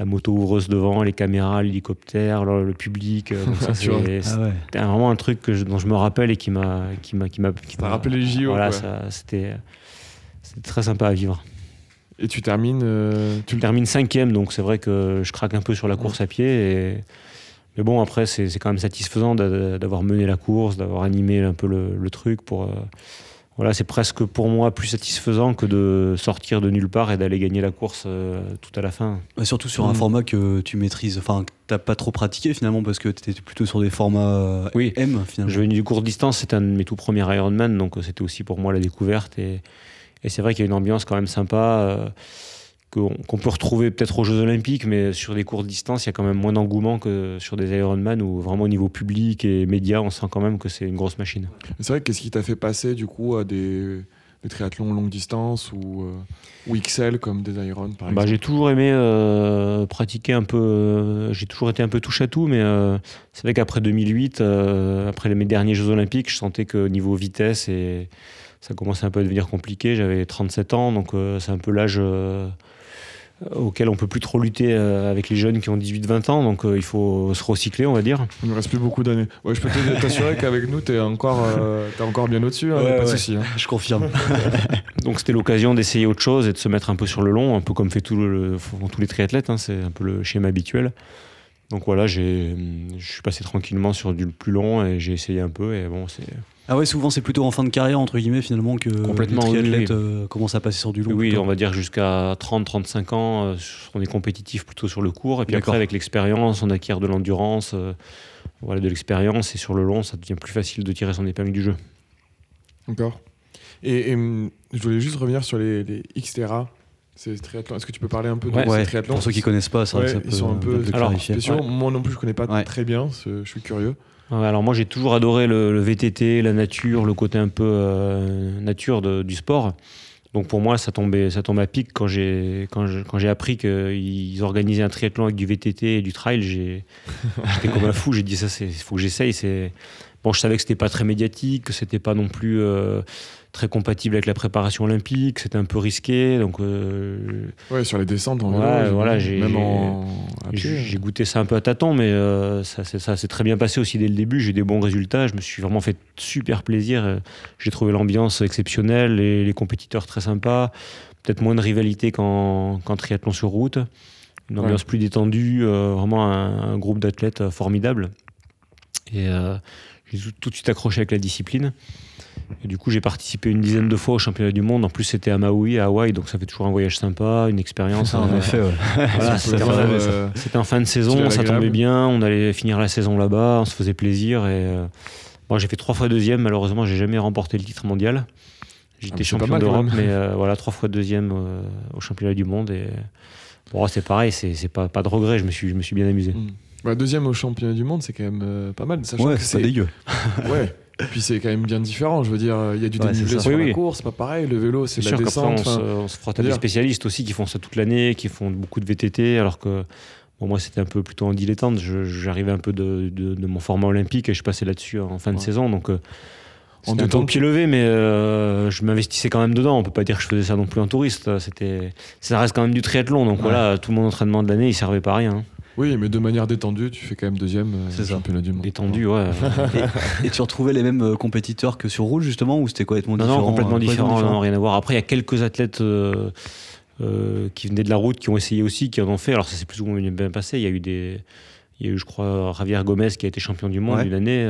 la moto ouvreuse devant, les caméras, l'hélicoptère, le, le public. [LAUGHS] Ah ouais. c'était vraiment un truc que je- dont je me rappelle et qui m'a qui m'a qui m'a qui Ça m'a- rappelé les JO, Voilà, c'était très sympa à vivre. Et tu termines. euh, tu Je termine cinquième, donc c'est vrai que je craque un peu sur la course à pied. Et... Mais bon, après, c'est c'est quand même satisfaisant d'a- d'avoir mené la course, d'avoir animé un peu le, le truc. Pour, euh, voilà, c'est presque pour moi plus satisfaisant que de sortir de nulle part et d'aller gagner la course euh, tout à la fin. Bah, surtout sur un Mm. format que tu maîtrises, enfin que t'as pas trop pratiqué finalement parce que t'étais plutôt sur des formats euh, Oui. M finalement. Je venais du court distance, c'était un de mes tout premiers Ironman, donc c'était aussi pour moi la découverte. Et, et c'est vrai qu'il y a une ambiance quand même sympa. euh, qu'on peut retrouver peut-être aux Jeux Olympiques, mais sur des courtes distances, il y a quand même moins d'engouement que sur des Ironman où vraiment au niveau public et médias, on sent quand même que c'est une grosse machine. C'est vrai, qu'est-ce qui t'a fait passer du coup à des, des triathlons longue distance ou, euh, ou XL comme des Iron par Bah, exemple? j'ai toujours aimé euh, pratiquer un peu. euh, j'ai toujours été un peu touche à tout, mais c'est vrai qu'après 2008, euh, après les- mes derniers Jeux Olympiques, je sentais que niveau vitesse et ça commençait un peu à devenir compliqué. J'avais 37 ans, donc euh, c'est un peu l'âge euh, auquel on peut plus trop lutter euh, avec les jeunes qui ont 18-20 ans. Donc euh, il faut se recycler, on va dire. Il ne reste plus beaucoup d'années. Ouais, je peux t'assurer qu'avec nous, t'es encore, euh, t'es encore bien au-dessus. hein, y a Ouais, pas de ouais. souci. hein. Je confirme. [LAUGHS] Donc c'était l'occasion d'essayer autre chose et de se mettre un peu sur le long, un peu comme fait tout le, font tous les triathlètes. hein, c'est un peu le schéma habituel. Donc voilà, j'ai, je suis passé tranquillement sur du plus long et j'ai essayé un peu et bon, c'est. Ah ouais, souvent c'est plutôt en fin de carrière entre guillemets finalement que Complètement, les oui, triathlètes oui. euh, commencent à passer sur du long. Oui, plutôt. on va dire jusqu'à 30-35 ans, euh, on est compétitif plutôt sur le court. Et puis après, avec l'expérience, on acquiert de l'endurance, euh, voilà, de l'expérience. Et sur le long, ça devient plus facile de tirer son épingle du jeu. D'accord. Et, et, hum, je voulais juste revenir sur les, les Xterra, ces triathlons. Est-ce que tu peux parler un peu de Ouais, ces triathlons pour ceux qui connaissent pas, ça, Ouais, ça ils peut, sont un peu- Alors, spéciaux Ouais. Moi non plus, je connais pas Ouais. très bien. Je suis curieux. Alors moi, j'ai toujours adoré le, le VTT, la nature, le côté un peu euh, nature de- du sport. Donc pour moi, ça tombait, ça tombait à pic quand j'ai quand je- quand j'ai appris qu'ils organisaient un triathlon avec du VTT et du trail. j'ai- [LAUGHS] J'étais comme un fou. J'ai dit ça, il faut que j'essaye. C'est bon, je savais que c'était pas très médiatique, que c'était pas non plus euh, très compatible avec la préparation olympique, c'était un peu risqué. Donc euh, Ouais, sur les descentes en Ouais, vélo, voilà, j'ai- en. goûté ça un peu à tâtons, mais euh, ça, s'est- ça s'est très bien passé aussi dès le début. J'ai eu des bons résultats. Je me suis vraiment fait super plaisir. Euh, J'ai trouvé l'ambiance exceptionnelle, les, les compétiteurs très sympas. Peut-être moins de rivalité qu'en triathlon sur route. Une ambiance plus détendue. euh, vraiment un, un groupe d'athlètes formidable. Et j'ai tout de suite accroché avec la discipline. Et du coup, j'ai participé une dizaine de fois au championnat du monde. En plus, c'était à Maui, à Hawaï, donc ça fait toujours un voyage sympa, une expérience. Ça, en euh, effet, ouais. voilà, c'était euh, en fin de saison, ça tombait bien, on allait finir la saison là-bas, on se faisait plaisir. Et euh, moi, j'ai fait trois fois deuxième, malheureusement, j'ai jamais remporté le titre mondial. Ah, J'étais pas champion d'Europe, mais euh, voilà, trois fois deuxième euh, au championnat du monde. Et Bon, c'est pareil, c'est pas, pas de regret, je me suis, je me suis bien amusé. Mm. Bah, deuxième au championnat du monde, c'est quand même euh, pas mal. Sachant Ouais, que c'est pas dégueu. ouais. [LAUGHS] Et puis c'est quand même bien différent. Je veux dire, il y a du Ouais, dénivelé sur Oui, la oui. course, c'est pas pareil. Le vélo, c'est de la sûr on, se, enfin, on se frotte à des spécialistes aussi qui font ça toute l'année, qui font beaucoup de VTT, alors que bon, moi, c'était un peu plutôt en dilettante. J'arrivais un peu de, de- de mon format olympique et je passais là-dessus en fin de saison. Donc, euh, En c'était un peu au pied levé, mais euh, je m'investissais quand même dedans. On peut pas dire que je faisais ça non plus en touriste. C'était, ça reste quand même du triathlon. Donc Ouais. voilà, tout mon entraînement de l'année, il servait pas à rien. Oui, mais de manière détendue, tu fais quand même deuxième euh, championnat du monde. Détendu, ouais. [LAUGHS] Et tu retrouvais les mêmes euh, compétiteurs que sur route justement ou c'était complètement Non, différent non, complètement euh, différent, non, rien à voir. Après, il y a quelques athlètes euh, euh, qui venaient de la route, qui ont essayé aussi, qui en ont fait. Alors, ça s'est plus ou moins bien passé. Il y a eu des. Il y a eu, je crois, Javier Gomez qui a été champion du monde Ouais. une année.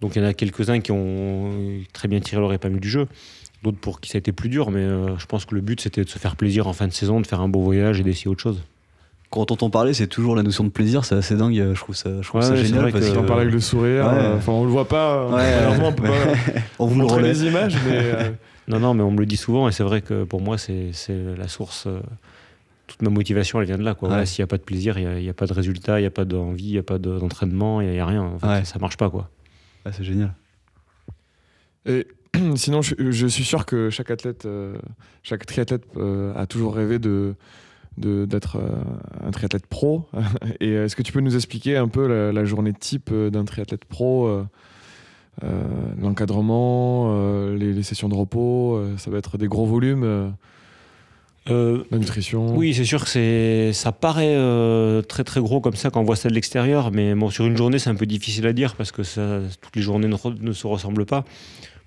donc, il y en a quelques-uns qui ont très bien tiré leur épingle du jeu. D'autres pour qui ça a été plus dur, mais euh, je pense que le but c'était de se faire plaisir en fin de saison, de faire un beau voyage et d'essayer autre chose. Quand on t'en parlait, c'est toujours la notion de plaisir, c'est assez dingue, je trouve ça, je trouve Ouais, ça génial vrai parce que- en que parles avec le sourire. Ouais. euh, Enfin, on le voit pas. Ouais, malheureusement, on peut pas [LAUGHS] on vous montrer les images, mais euh, [LAUGHS] Non, non, mais on me le dit souvent et c'est vrai que pour moi, c'est la source. euh, toute ma motivation, elle vient de là. S'il n'y a pas de plaisir, il n'y a, pas de résultat, il n'y a pas d'envie, il n'y a pas de- d'entraînement, il n'y a, rien. En fait, Ouais. ça, ça marche pas. quoi. C'est génial. Et [CLEARS THROAT] sinon, je, je suis sûr que chaque athlète, euh, chaque triathlète euh, a toujours rêvé de- d'être euh, un triathlète pro. [LAUGHS] Et euh, est-ce que tu peux nous expliquer un peu la, la journée type euh, d'un triathlète pro euh, L'encadrement, euh, les, les sessions de repos, euh, ça va être des gros volumes, la nutrition. oui, c'est sûr que c'est, ça paraît très très gros comme ça quand on voit ça de l'extérieur, mais bon, sur une journée, c'est un peu difficile à dire parce que ça, toutes les journées ne se ressemblent pas.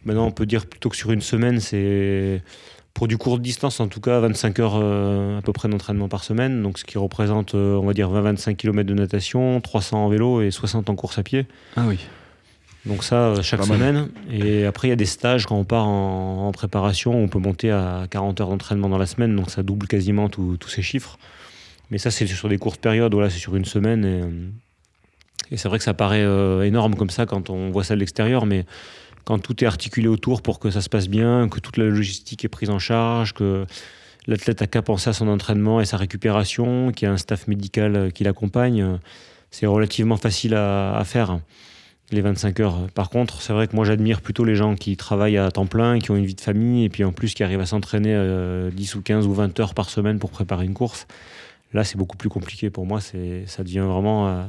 Maintenant, on peut dire plutôt que sur une semaine, c'est pour du court de distance, en tout cas, 25 heures euh, à peu près d'entraînement par semaine, donc ce qui représente, euh, on va dire, 20-25 km de natation, 300 en vélo et 60 en course à pied. Ah oui. Donc ça, euh, chaque semaine. Et après, il y a des stages quand on part en, en préparation. On peut monter à 40 heures d'entraînement dans la semaine. Donc ça double quasiment tous ces chiffres. Mais ça, c'est sur des courtes périodes. Voilà, c'est sur une semaine. Et, et c'est vrai que ça paraît énorme comme ça quand on voit ça de l'extérieur. Mais quand tout est articulé autour pour que ça se passe bien, que toute la logistique est prise en charge, que l'athlète a qu'à penser à son entraînement et sa récupération, qu'il y a un staff médical euh, qui l'accompagne, euh, c'est relativement facile à- faire les 25 heures. Par contre, c'est vrai que moi j'admire plutôt les gens qui travaillent à temps plein, qui ont une vie de famille et puis en plus qui arrivent à s'entraîner euh, 10 ou 15 ou 20 heures par semaine pour préparer une course. Là, c'est beaucoup plus compliqué pour moi. Ça devient vraiment euh,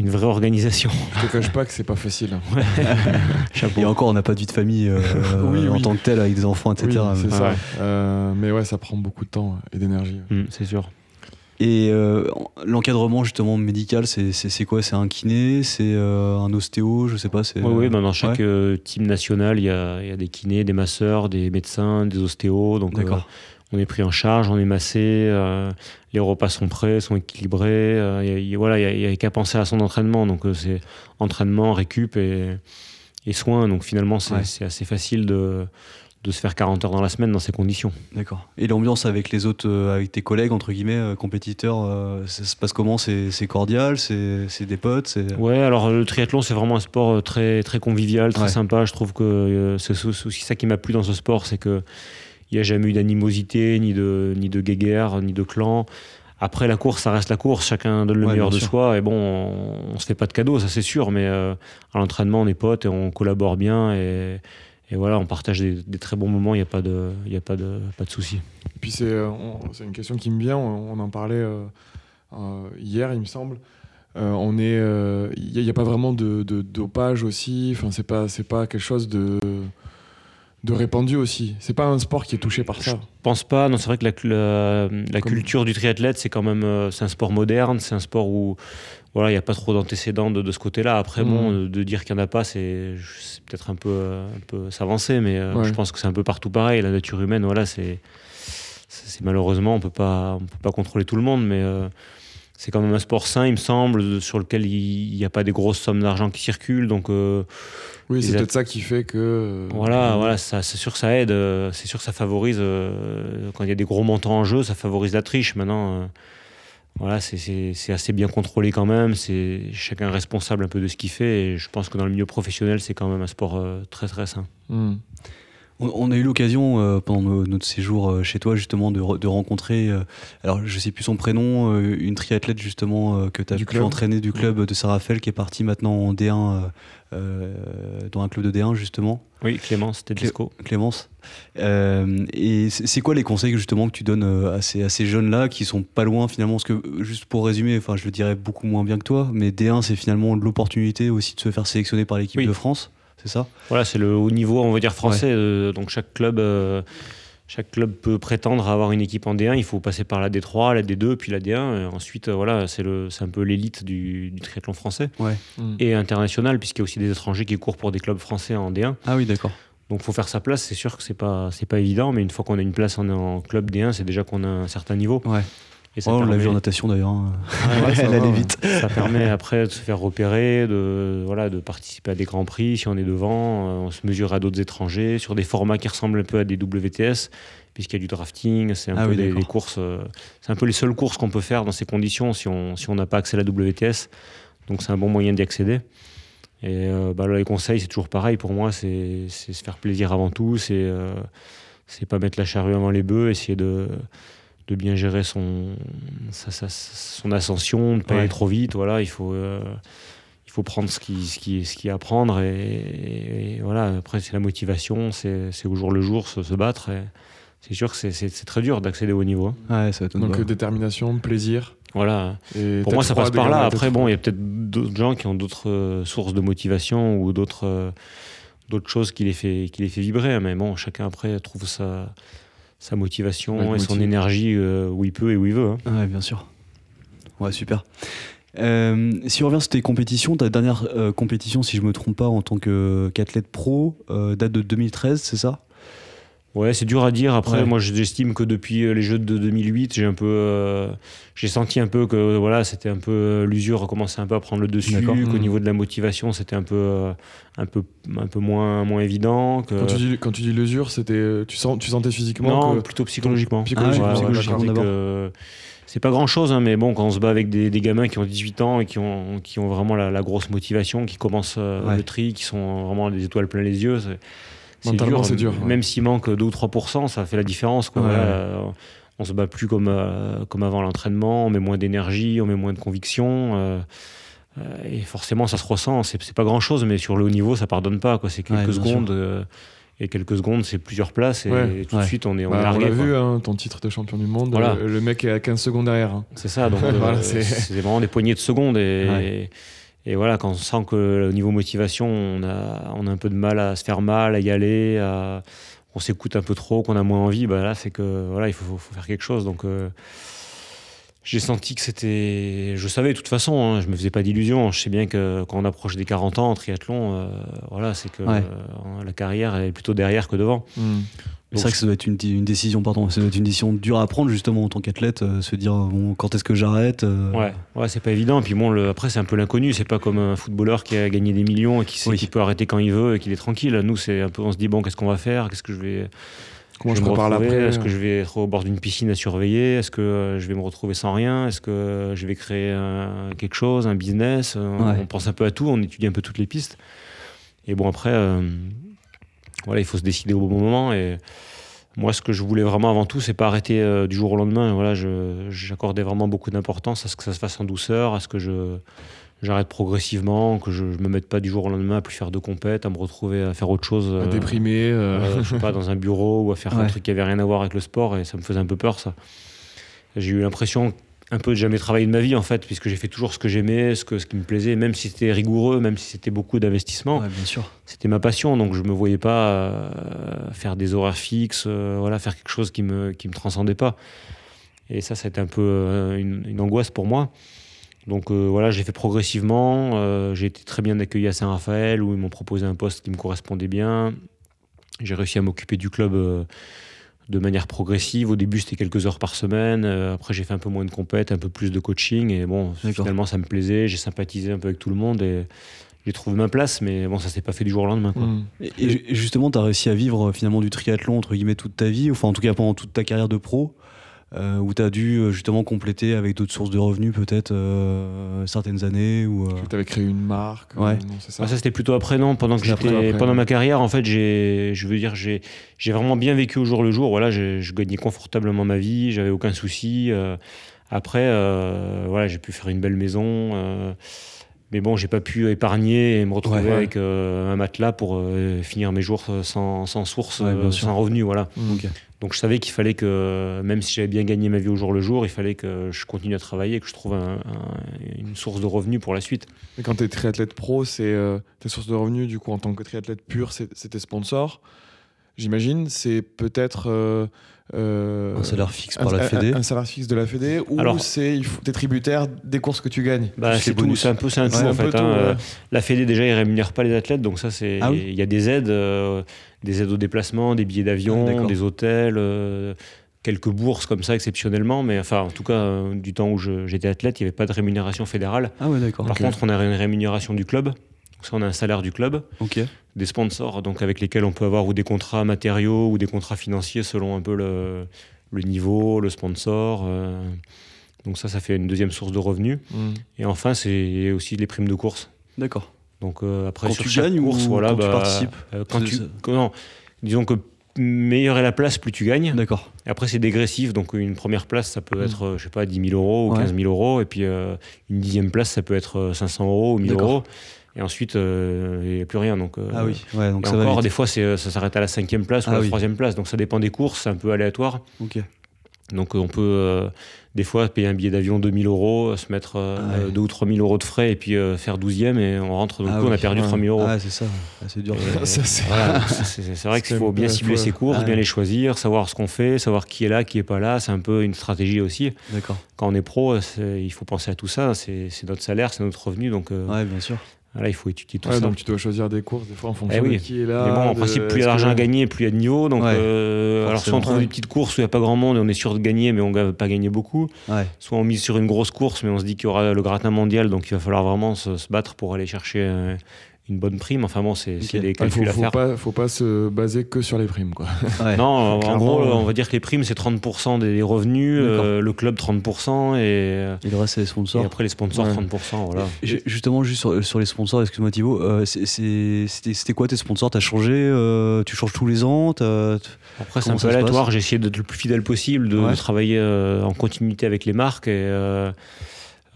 une vraie organisation. Je te cache pas que c'est pas facile. [LAUGHS] Et encore, on n'a pas de vie de famille euh, [LAUGHS] Oui, en oui. tant que tel avec des enfants, etc. Oui, c'est Mais- ça. ouais. Euh, mais ouais, ça prend beaucoup de temps et d'énergie. Mm, c'est sûr. Et euh, l'encadrement justement médical, c'est quoi? C'est un kiné? C'est euh, un ostéo? Je sais pas. Oui, oui, bah, dans chaque ouais. euh, team national, il y a, il y a des kinés, des masseurs, des médecins, des ostéos. Donc, D'accord. euh, on est pris en charge, on est massé, euh, les repas sont prêts, sont équilibrés. euh, y a- y voilà, il n'y a, qu'à penser à son entraînement. Donc, euh, c'est entraînement, récup et, et soins. Donc, finalement, c'est Ouais. assez facile de, de se faire 40 heures dans la semaine dans ces conditions. D'accord. Et l'ambiance avec les autres, avec tes collègues entre guillemets compétiteurs, ça se passe comment? C'est cordial? C'est des potes? Ouais, alors le triathlon, c'est vraiment un sport très, très convivial, très Ouais. sympa. Je trouve que c'est aussi ça qui m'a plu dans ce sport, c'est que il n'y a jamais eu d'animosité, ni de, ni de guéguerre, ni de clan. Après, la course, ça reste la course. Chacun donne le Ouais, meilleur de sûr. soi. Et bon, on, on se fait pas de cadeaux, ça c'est sûr. Mais euh, à l'entraînement, on est potes et on collabore bien. Et, et voilà, on partage des, des très bons moments. Il n'y a pas de, il y a pas de, pas de souci. Et puis c'est euh, c'est une question qui me vient, on, on en parlait euh, euh, hier, il me semble. On est, il n'y a, pas vraiment de, de dopage aussi. Enfin, c'est pas, c'est pas quelque chose de de répandu aussi. C'est pas un sport qui est touché par ça. Je pense pas. Non, c'est vrai que la, la, la Comme- culture du triathlète, c'est quand même euh, c'est un sport moderne. C'est un sport où voilà, il n'y a pas trop d'antécédents de, de ce côté-là. Après, bon, euh, de dire qu'il n'y en a pas, c'est peut-être un peu, euh, un peu s'avancer, mais euh, Ouais. je pense que c'est un peu partout pareil. La nature humaine, voilà, c'est malheureusement on peut pas on peut pas contrôler tout le monde, mais euh, c'est quand même un sport sain, il me semble, sur lequel il n'y a pas des grosses sommes d'argent qui circulent, donc. euh, Oui, c'est peut-être ça qui fait que. euh, voilà, voilà, ça, c'est sûr que ça aide, euh, c'est sûr que ça favorise, euh, quand il y a des gros montants en jeu, ça favorise la triche. Maintenant, voilà, c'est- assez bien contrôlé quand même, c'est chacun responsable un peu de ce qu'il fait, et je pense que dans le milieu professionnel, c'est quand même un sport très très sain. hmm. On, a eu l'occasion euh, pendant notre séjour euh, chez toi justement de, de rencontrer, euh, alors je sais plus son prénom, une triathlète justement que tu as pu club. entraîner du club de Saint-Raphaël qui est partie maintenant en D1 dans un club de D1 justement. Oui, Clémence, Tedesco. Clémence. et c'est quoi les conseils justement que tu donnes à ces, à ces jeunes-là qui sont pas loin finalement? Parce que juste pour résumer, enfin je le dirais beaucoup moins bien que toi, mais D1 c'est finalement l'opportunité aussi de se faire sélectionner par l'équipe de France c'est ça Voilà, c'est le haut niveau, on va dire français. Euh, donc chaque club, euh, chaque club peut prétendre avoir une équipe en D1. Il faut passer par la D3, la D2, puis la D1. ensuite, euh, voilà, c'est un peu l'élite du, triathlon français mm. et international, puisqu'il y a aussi des étrangers qui courent pour des clubs français en D1. Ah oui, d'accord. Donc faut faire sa place. C'est sûr que c'est pas c'est pas évident, mais une fois qu'on a une place en, en club D1, c'est déjà qu'on a un certain niveau. Ouais. Et ça oh, on l'a vu en natation d'ailleurs. Hein. Ah [LAUGHS] elle allait vite. Ça permet après de se faire repérer, de, voilà, de participer à des grands prix. Si on est devant, euh, on se mesure à d'autres étrangers sur des formats qui ressemblent un peu à des WTS, puisqu'il y a du drafting. C'est un ah peu des, courses. Euh, c'est un peu les seules courses qu'on peut faire dans ces conditions si on si on n'a pas accès à la WTS. Donc c'est un bon moyen d'y accéder. Et euh, bah, les conseils, c'est toujours pareil pour moi, c'est se faire plaisir avant tout, c'est c'est pas mettre la charrue avant les bœufs, essayer de de bien gérer son, son ascension, de ne pas aller trop vite. Voilà, il faut, euh, il faut prendre ce qui, ce qui, ce qui est à prendre. Et, voilà, après, c'est la motivation, c'est au jour le jour, se, se battre. C'est sûr que c'est très dur d'accéder au niveau. Hein. Ouais, ça Donc euh, détermination, plaisir. Voilà. Pour moi, ça passe par là. Après, bon, il y a peut-être d'autres gens qui ont d'autres euh, sources de motivation ou d'autres d'autres choses qui les fait qui les fait vibrer. Mais bon, chacun après trouve ça sa motivation et son énergie euh, où il peut et où il veut. Hein. Ouais, bien sûr. Ouais, super. Euh, si on revient sur tes compétitions, ta dernière euh, compétition, si je me trompe pas, en tant qu'athlète pro, date de 2013, c'est ça? Ouais, c'est dur à dire. Après, moi, j'estime que depuis euh, les Jeux de 2008, j'ai un peu, euh, j'ai senti un peu que voilà, c'était un peu euh, l'usure commençait un peu à prendre le dessus, qu'au mmh. niveau de la motivation, c'était un peu, un peu, un peu moins, moins évident. Que... Quand tu dis, quand tu dis l'usure, c'était, tu sens, tu sentais physiquement Non, plutôt psychologiquement. psychologiquement. c'est pas grand chose, hein, mais bon, quand on se bat avec des, des, gamins qui ont 18 ans et qui ont, qui ont vraiment la, grosse motivation, qui commencent le tri, qui sont vraiment des étoiles plein les yeux, Mentalement, c'est dur. Même s'il manque 2 ou 3%, ça fait la différence. Quoi. on se bat plus comme, euh, comme avant l'entraînement, on met moins d'énergie, on met moins de conviction. Euh, euh, et forcément, ça se ressent. C'est pas grand chose, mais sur le haut niveau, ça pardonne pas. C'est quelques secondes. et quelques secondes, c'est plusieurs places. Et, tout de suite, on est, on bah, On l'a vu, hein, ton titre de champion du monde. Le, mec est à 15 secondes derrière. Hein. C'est ça. Donc, [LAUGHS] c'est vraiment des poignées de secondes. et et voilà, quand on sent que au niveau motivation, on a, on a un peu de mal à se faire mal, à y aller, on s'écoute un peu trop, qu'on a moins envie, bah là, c'est que voilà, il faut, faut, faire quelque chose. Donc, euh, j'ai senti que c'était. Je savais de toute façon, hein, je me faisais pas d'illusions. Je sais bien que quand on approche des 40 ans en triathlon, euh, voilà, c'est que euh, la carrière est plutôt derrière que devant. Hmm. C'est vrai que ça doit être une, une, décision, pardon, ça doit être une décision dure à prendre justement en tant qu'athlète, euh, se dire bon, quand est-ce que j'arrête euh Ouais, ouais c'est pas évident. Puis bon, le, après c'est un peu l'inconnu. C'est pas comme un footballeur qui a gagné des millions et qui sait qu'il peut arrêter quand il veut et qu'il est tranquille. Nous, c'est un peu, on se dit bon, qu'est-ce qu'on va faire? Qu'est-ce que je vais Comment je, prépare l'après? Est-ce que je vais être au bord d'une piscine à surveiller? Est-ce que euh, je vais me retrouver sans rien? Est-ce que je vais créer quelque chose, un business? On pense un peu à tout, on étudie un peu toutes les pistes. Et bon après, voilà, il faut se décider au bon moment et moi, ce que je voulais vraiment avant tout, c'est pas arrêter euh, du jour au lendemain. Voilà, j'accordais vraiment beaucoup d'importance à ce que ça se fasse en douceur, à ce que je j'arrête progressivement, que je, me mette pas du jour au lendemain à plus faire de compète, à me retrouver à faire autre chose. À euh, déprimer. Euh... je sais pas, dans un bureau ou à faire un truc qui avait rien à voir avec le sport et ça me faisait un peu peur ça. J'ai eu l'impression un peu de jamais travailler de ma vie en fait, puisque j'ai fait toujours ce que j'aimais, ce, que, ce qui me plaisait, même si c'était rigoureux, même si c'était beaucoup d'investissement. bien sûr. C'était ma passion, donc je me voyais pas euh, faire des horaires fixes, euh, voilà, faire quelque chose qui me qui me transcendait pas. Et ça, ça a été un peu euh, une, angoisse pour moi. Donc voilà, j'ai fait progressivement. j'ai été très bien accueilli à Saint-Raphaël où ils m'ont proposé un poste qui me correspondait bien. J'ai réussi à m'occuper du club de manière progressive. Au début, c'était quelques heures par semaine. Euh, après, j'ai fait un peu moins de compète, un peu plus de coaching. Et bon, finalement, ça me plaisait. J'ai sympathisé un peu avec tout le monde et j'ai trouvé ma place. Mais bon, ça s'est pas fait du jour au lendemain. Mmh. Et, justement, tu as réussi à vivre finalement du triathlon, entre guillemets, toute ta vie, enfin, en tout cas, pendant toute ta carrière de pro? Euh, où tu as dû euh, justement compléter avec d'autres sources de revenus peut-être euh, certaines années ou euh, Tu avais créé une marque. Ouais. euh, non, ça. Ah, ça c'était plutôt après non pendant que j'étais pendant ouais. ma carrière en fait j'ai je veux dire j'ai j'ai vraiment bien vécu au jour le jour voilà j'ai- je gagnais confortablement ma vie j'avais aucun souci euh, après euh, voilà j'ai pu faire une belle maison euh, mais bon j'ai pas pu épargner et me retrouver Ouais, ouais. avec euh, un matelas pour euh, finir mes jours sans, sans source Ouais, euh, sans revenu voilà. Donc je savais qu'il fallait que même si j'avais bien gagné ma vie au jour le jour il fallait que je continue à travailler et que je trouve un- un- une source de revenus pour la suite Et quand tu es triathlète pro, c'est euh, tes sources de revenus, du coup, en tant que triathlète pur, c'est tes sponsors. J'imagine, c'est peut-être. euh, euh, un salaire fixe un- par la Fédé. Un, un salaire fixe de la Fédé, ou Alors- c'est il faut- t'es tributaire des courses que tu gagnes. Bah, c'est un peu, c'est un tout en fait. tout, hein. Euh, ouais. La Fédé déjà, ils rémunèrent pas les athlètes, donc ça c'est, Ah oui il y a des aides, euh, des aides au déplacement, des billets Ah, d'avion, d'accord. des hôtels, euh, quelques bourses comme ça exceptionnellement, mais enfin en tout cas euh, du temps où j'étais athlète, il n'y avait pas de rémunération fédérale. Ah ouais d'accord. Par contre, on a une rémunération du club. Donc ça, on a un salaire du club, des sponsors, donc avec lesquels on peut avoir ou des contrats matériaux ou des contrats financiers selon un peu le, le niveau, le sponsor. euh. donc ça, ça fait une deuxième source de revenus. Mm. Et enfin, c'est aussi les primes de course. D'accord. Donc euh, après, Quand sur tu gagnes course, ou voilà, quand tu bah, participes euh, quand tu, non, disons que meilleure est la place, plus tu gagnes. D'accord. Après, c'est dégressif. Donc une première place, ça peut Mm. être, euh, je sais pas, 10 000 euros ou Ouais. 15 000 euros. Et puis euh, une dixième place, ça peut être euh, 500 euros ou 1000 D'accord. euros. Et ensuite, euh, il n'y a plus rien. Donc, euh, Ah oui. Ouais donc et ça va encore, vite. des fois, euh, ça s'arrête à la cinquième place ou Ah à la oui. troisième place. Donc ça dépend des courses, c'est un peu aléatoire. Donc on peut euh, des fois payer un billet d'avion 2000 euros, se mettre euh, Ah ouais. 2 ou 3000 euros de frais et puis euh, faire 12e et on rentre. Donc Ah coup, on a perdu Ouais. 3000 euros. Ah c'est ça. Ah, c'est dur. C'est- voilà, [LAUGHS] vrai qu'il faut bien cibler ses courses, Ah bien ouais. les choisir, savoir ce qu'on fait, savoir qui est là, qui est pas là. C'est un peu une stratégie aussi. D'accord. Quand on est pro, il faut penser à tout ça. C'est notre salaire, c'est notre revenu. Donc Ouais bien sûr. Voilà, il faut étudier tout Ouais, ça. donc tu dois choisir des courses des fois en fonction Eh oui. de qui est là. Mais bon, en de- principe, plus il y a d'argent que- à gagner, plus il y a de niveau. Donc, Ouais. euh, alors soit on trouve Ouais. des petites courses où il n'y a pas grand monde et on est sûr de gagner, mais on ne va pas gagner beaucoup. Soit on mise sur une grosse course, mais on se dit qu'il y aura le gratin mondial, donc il va falloir vraiment se, se battre pour aller chercher euh, une bonne prime. Enfin bon, c'est c'est Ok. des Ouais, calculs faut, à faut faire. pas, faut pas se baser que sur les primes, quoi. Ouais. Non, en gros, ouais. on va dire que les primes, c'est 30% des revenus, euh, le club 30%, et, euh, Et le reste c'est les et sponsors. après les sponsors Ouais. 30%. Voilà. Ju- Justement, juste sur, sur les sponsors, excuse-moi Thibaut, euh, c'était c'était quoi tes sponsors? T'as changé euh, Tu changes tous les ans? Après, c'est un peu aléatoire. J'ai essayé d'être le plus fidèle possible, de, Ouais. de travailler euh, en continuité avec les marques. Et, euh, euh,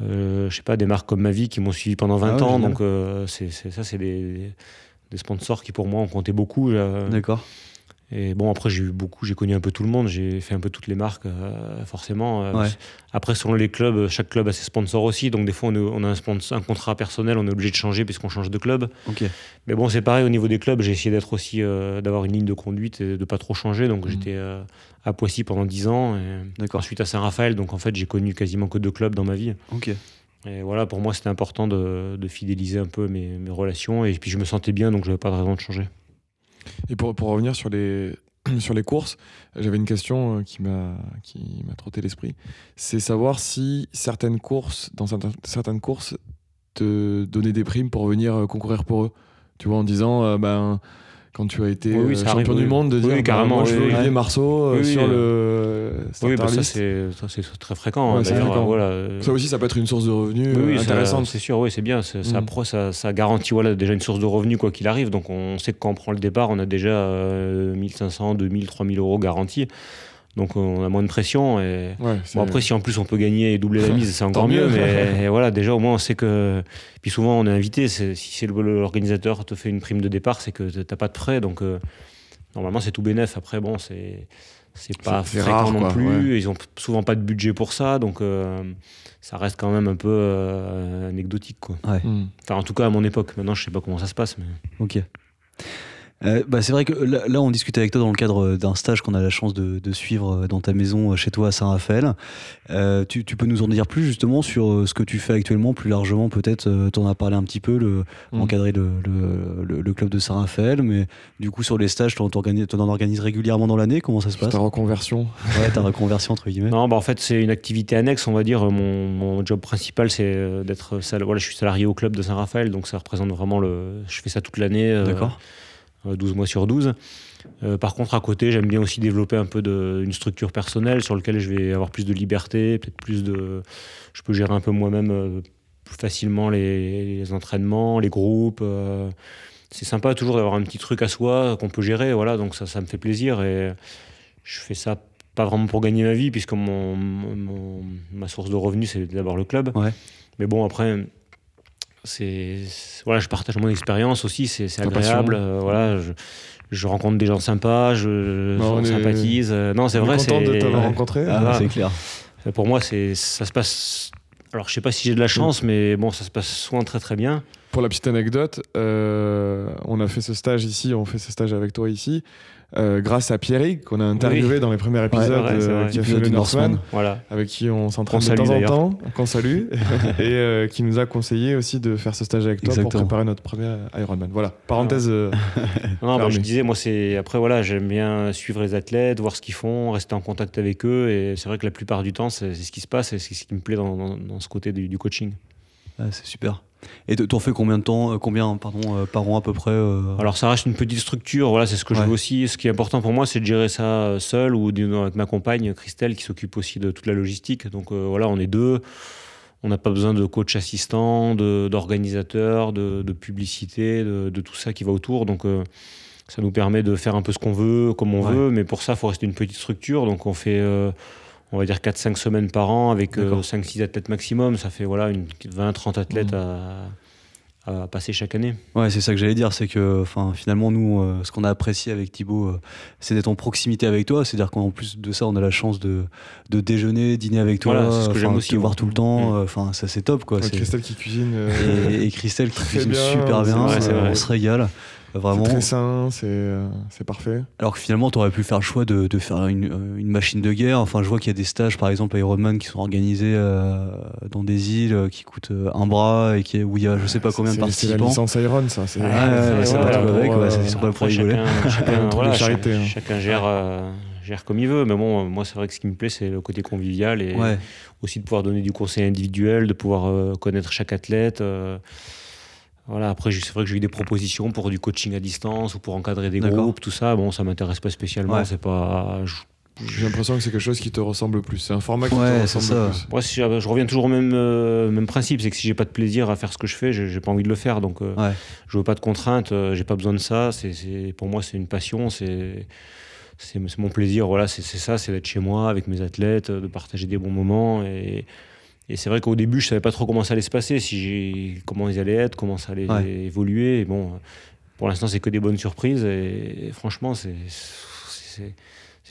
je sais pas, des marques comme Ma Vie qui m'ont suivi pendant 20 Ah ans. génial. Donc, euh, c'est ça, c'est des, des sponsors qui, pour moi, ont compté beaucoup. euh, D'accord. Et bon, après, j'ai eu beaucoup, j'ai connu un peu tout le monde. J'ai fait un peu toutes les marques, euh, forcément. Euh, Ouais. Après, selon les clubs, chaque club a ses sponsors aussi. Donc, des fois, on, est- on a un, sponsor- un contrat personnel, on est obligé de changer puisqu'on change de club. Mais bon, c'est pareil au niveau des clubs. J'ai essayé d'être aussi, euh, d'avoir une ligne de conduite et de pas trop changer. Donc Mhm. j'étais euh, à Poissy pendant 10 ans. Et ensuite à Saint-Raphaël. Donc en fait, j'ai connu quasiment que deux clubs dans ma vie. Ok. Et voilà, pour moi, c'était important de, de fidéliser un peu mes, mes relations. Et puis je me sentais bien, donc je n'avais pas de raison de changer. Et pour, pour revenir sur les, [CLEARS THROAT] sur les courses, j'avais une question euh, qui m'a qui m'a trotté l'esprit. C'est savoir si certaines courses, dans certaines, courses, te donnaient des primes pour venir euh, concourir pour eux. Tu vois, en disant, euh, ben, quand tu as été Oui, oui, euh, champion arrive, du oui. monde, de Oui, dire, oui, ben, carrément, moi je oui, veux oui. Olivier Marceau euh, Oui, oui, sur euh, le Oui, bah, ça, c'est très fréquent. Ouais, c'est d'ailleurs, fréquent. voilà, Ça aussi, ça peut être une source de revenus Oui, oui, intéressante. c'est sûr, oui, c'est bien. Ça, Mm. pro- ça, ça garantit voilà, déjà une source de revenus quoi qu'il arrive. Donc on sait que quand on prend le départ, on a déjà euh, 1500, 2000, 3000 euros garantis. Donc on a moins de pression. Et... Ouais, c'est- Bon, après, si en plus on peut gagner et doubler la [LAUGHS] mise, c'est encore mieux. mieux. Mais [LAUGHS] voilà, déjà au moins on sait que. Puis souvent on est invité. Si c'est le- l'organisateur te fait une prime de départ, c'est que t'as pas de prêt. Donc euh, normalement c'est tout bénef. Après, bon, c'est. C'est pas fréquent rare, non quoi, plus. Ils ont souvent pas de budget pour ça. Donc euh, ça reste quand même un peu euh, anecdotique. Quoi. Hmm. Enfin, en tout cas à mon époque. Maintenant, je sais pas comment ça se passe. Mais... Ok. Euh, bah, c'est vrai que là, là, on discutait avec toi dans le cadre d'un stage qu'on a la chance de, de suivre dans ta maison euh, chez toi à Saint-Raphaël. Euh, tu, tu peux nous en dire plus justement sur euh, ce que tu fais actuellement, plus largement peut-être, tu en as parlé un petit peu, le, Mm. encadrer le, le, le- le club de Saint-Raphaël, mais du coup sur les stages, tu en, organises régulièrement dans l'année, comment ça se passe ta reconversion. Ouais, ta reconversion entre guillemets. Non, bah en fait, c'est une activité annexe, on va dire. Mon, mon job principal, c'est euh, d'être sal- voilà, je suis salarié au club de Saint-Raphaël, donc ça représente vraiment le. Je fais ça toute l'année. euh, D'accord. 12 mois sur 12. par contre, à côté, j'aime bien aussi développer un peu de, une structure personnelle sur laquelle je vais avoir plus de liberté, peut-être plus de. Je peux gérer un peu moi-même plus facilement les, entraînements, les groupes. c'est sympa toujours d'avoir un petit truc à soi qu'on peut gérer, voilà, donc ça, ça me fait plaisir et je fais ça pas vraiment pour gagner ma vie, puisque mon, ma source de revenus, c'est d'abord le club. Mais bon, après, c'est voilà, je partage mon expérience aussi, c'est agréable. Euh, voilà, je, je, rencontre des gens sympas, je, sympathise. Euh, non, c'est vrai. content de t'avoir rencontré. Ah, c'est clair. Pour moi, c'est ça se passe. Alors, je sais pas si j'ai de la chance, mais bon, ça se passe souvent très très bien. Pour la petite anecdote, euh, on a fait ce stage ici, on fait ce stage avec toi ici. Euh, grâce à Pierrick, qu'on a interviewé dans les premiers épisodes, euh, qui a fait le Northman, voilà. avec qui on s'entraîne de temps en temps, qu'on salue, [LAUGHS] et euh, qui nous a conseillé aussi de faire ce stage avec toi pour préparer notre premier Ironman. Voilà, parenthèse. [LAUGHS] non, [LAUGHS] bah, je disais, moi, c'est après, voilà, j'aime bien suivre les athlètes, voir ce qu'ils font, rester en contact avec eux, et c'est vrai que la plupart du temps, c'est ce qui se passe, et c'est ce qui me plaît dans, ce côté du, coaching. c'est super. Et t'en fais combien de temps, euh, combien pardon, euh, par an à peu près euh Alors ça reste une petite structure, voilà, c'est ce que je veux aussi. Ce qui est important pour moi, c'est de gérer ça seul ou avec ma compagne Christelle qui s'occupe aussi de toute la logistique. Donc voilà, on est deux. On n'a pas besoin de coach assistant, d'organisateur, de, de, publicité, de, de, tout ça qui va autour. Donc ça nous permet de faire un peu ce qu'on veut, comme on veut. Mais pour ça, il faut rester une petite structure. Donc on fait on va dire 4-5 semaines par an avec 5-6 euh, athlètes maximum. Ça fait voilà, une 20-30 athlètes mmh. à, passer chaque année. Ouais, c'est ça que j'allais dire, c'est que finalement, nous, euh, ce qu'on a apprécié avec Thibaut, euh, c'est d'être en proximité avec toi. C'est-à-dire qu'en plus de ça, on a la chance de, de déjeuner, dîner avec toi, voilà, ce que j'aime aussi voir tout le temps. Mmh. Enfin, ça c'est top quoi. Christelle qui cuisine. Et, Christelle qui [LAUGHS] cuisine super bien. on se régale. Vraiment. C'est très sain, euh, c'est parfait. Alors que finalement, tu aurais pu faire le choix de, de faire une, euh, une, machine de guerre. Enfin, je vois qu'il y a des stages, par exemple, Ironman, qui sont organisés euh, dans des îles qui coûtent un bras et qui, où il y a je sais pas combien de participants. C'est la licence Iron, ça. C'est ouais, ouais, ça va avec, c'est pas [LAUGHS] pour rigoler. Chacun, voilà, charité, hein. chacun gère, gère comme il veut. Mais bon, moi, c'est vrai que ce qui me plaît, c'est le côté convivial et aussi de pouvoir donner du conseil individuel, de pouvoir connaître chaque athlète. Voilà, après, c'est vrai que j'ai eu des propositions pour du coaching à distance ou pour encadrer des groupes, tout ça. Bon, ça m'intéresse pas spécialement. C'est pas. J'ai l'impression que c'est quelque chose qui te ressemble plus. C'est un format qui te ressemble ça. plus. Moi, si, je reviens toujours au même, euh, même principe. C'est que si j'ai pas de plaisir à faire ce que je fais, j'ai pas envie de le faire. Donc, euh, je veux pas de contraintes. Euh, j'ai pas besoin de ça. C'est pour moi, c'est une passion. C'est c'est mon plaisir. Voilà, c'est ça. C'est d'être chez moi avec mes athlètes, de partager des bons moments et et c'est vrai qu'au début, je savais pas trop comment ça allait se passer, si comment ils allaient être, comment ça allait évoluer. Et bon, pour l'instant, c'est que des bonnes surprises. Et, franchement, c'est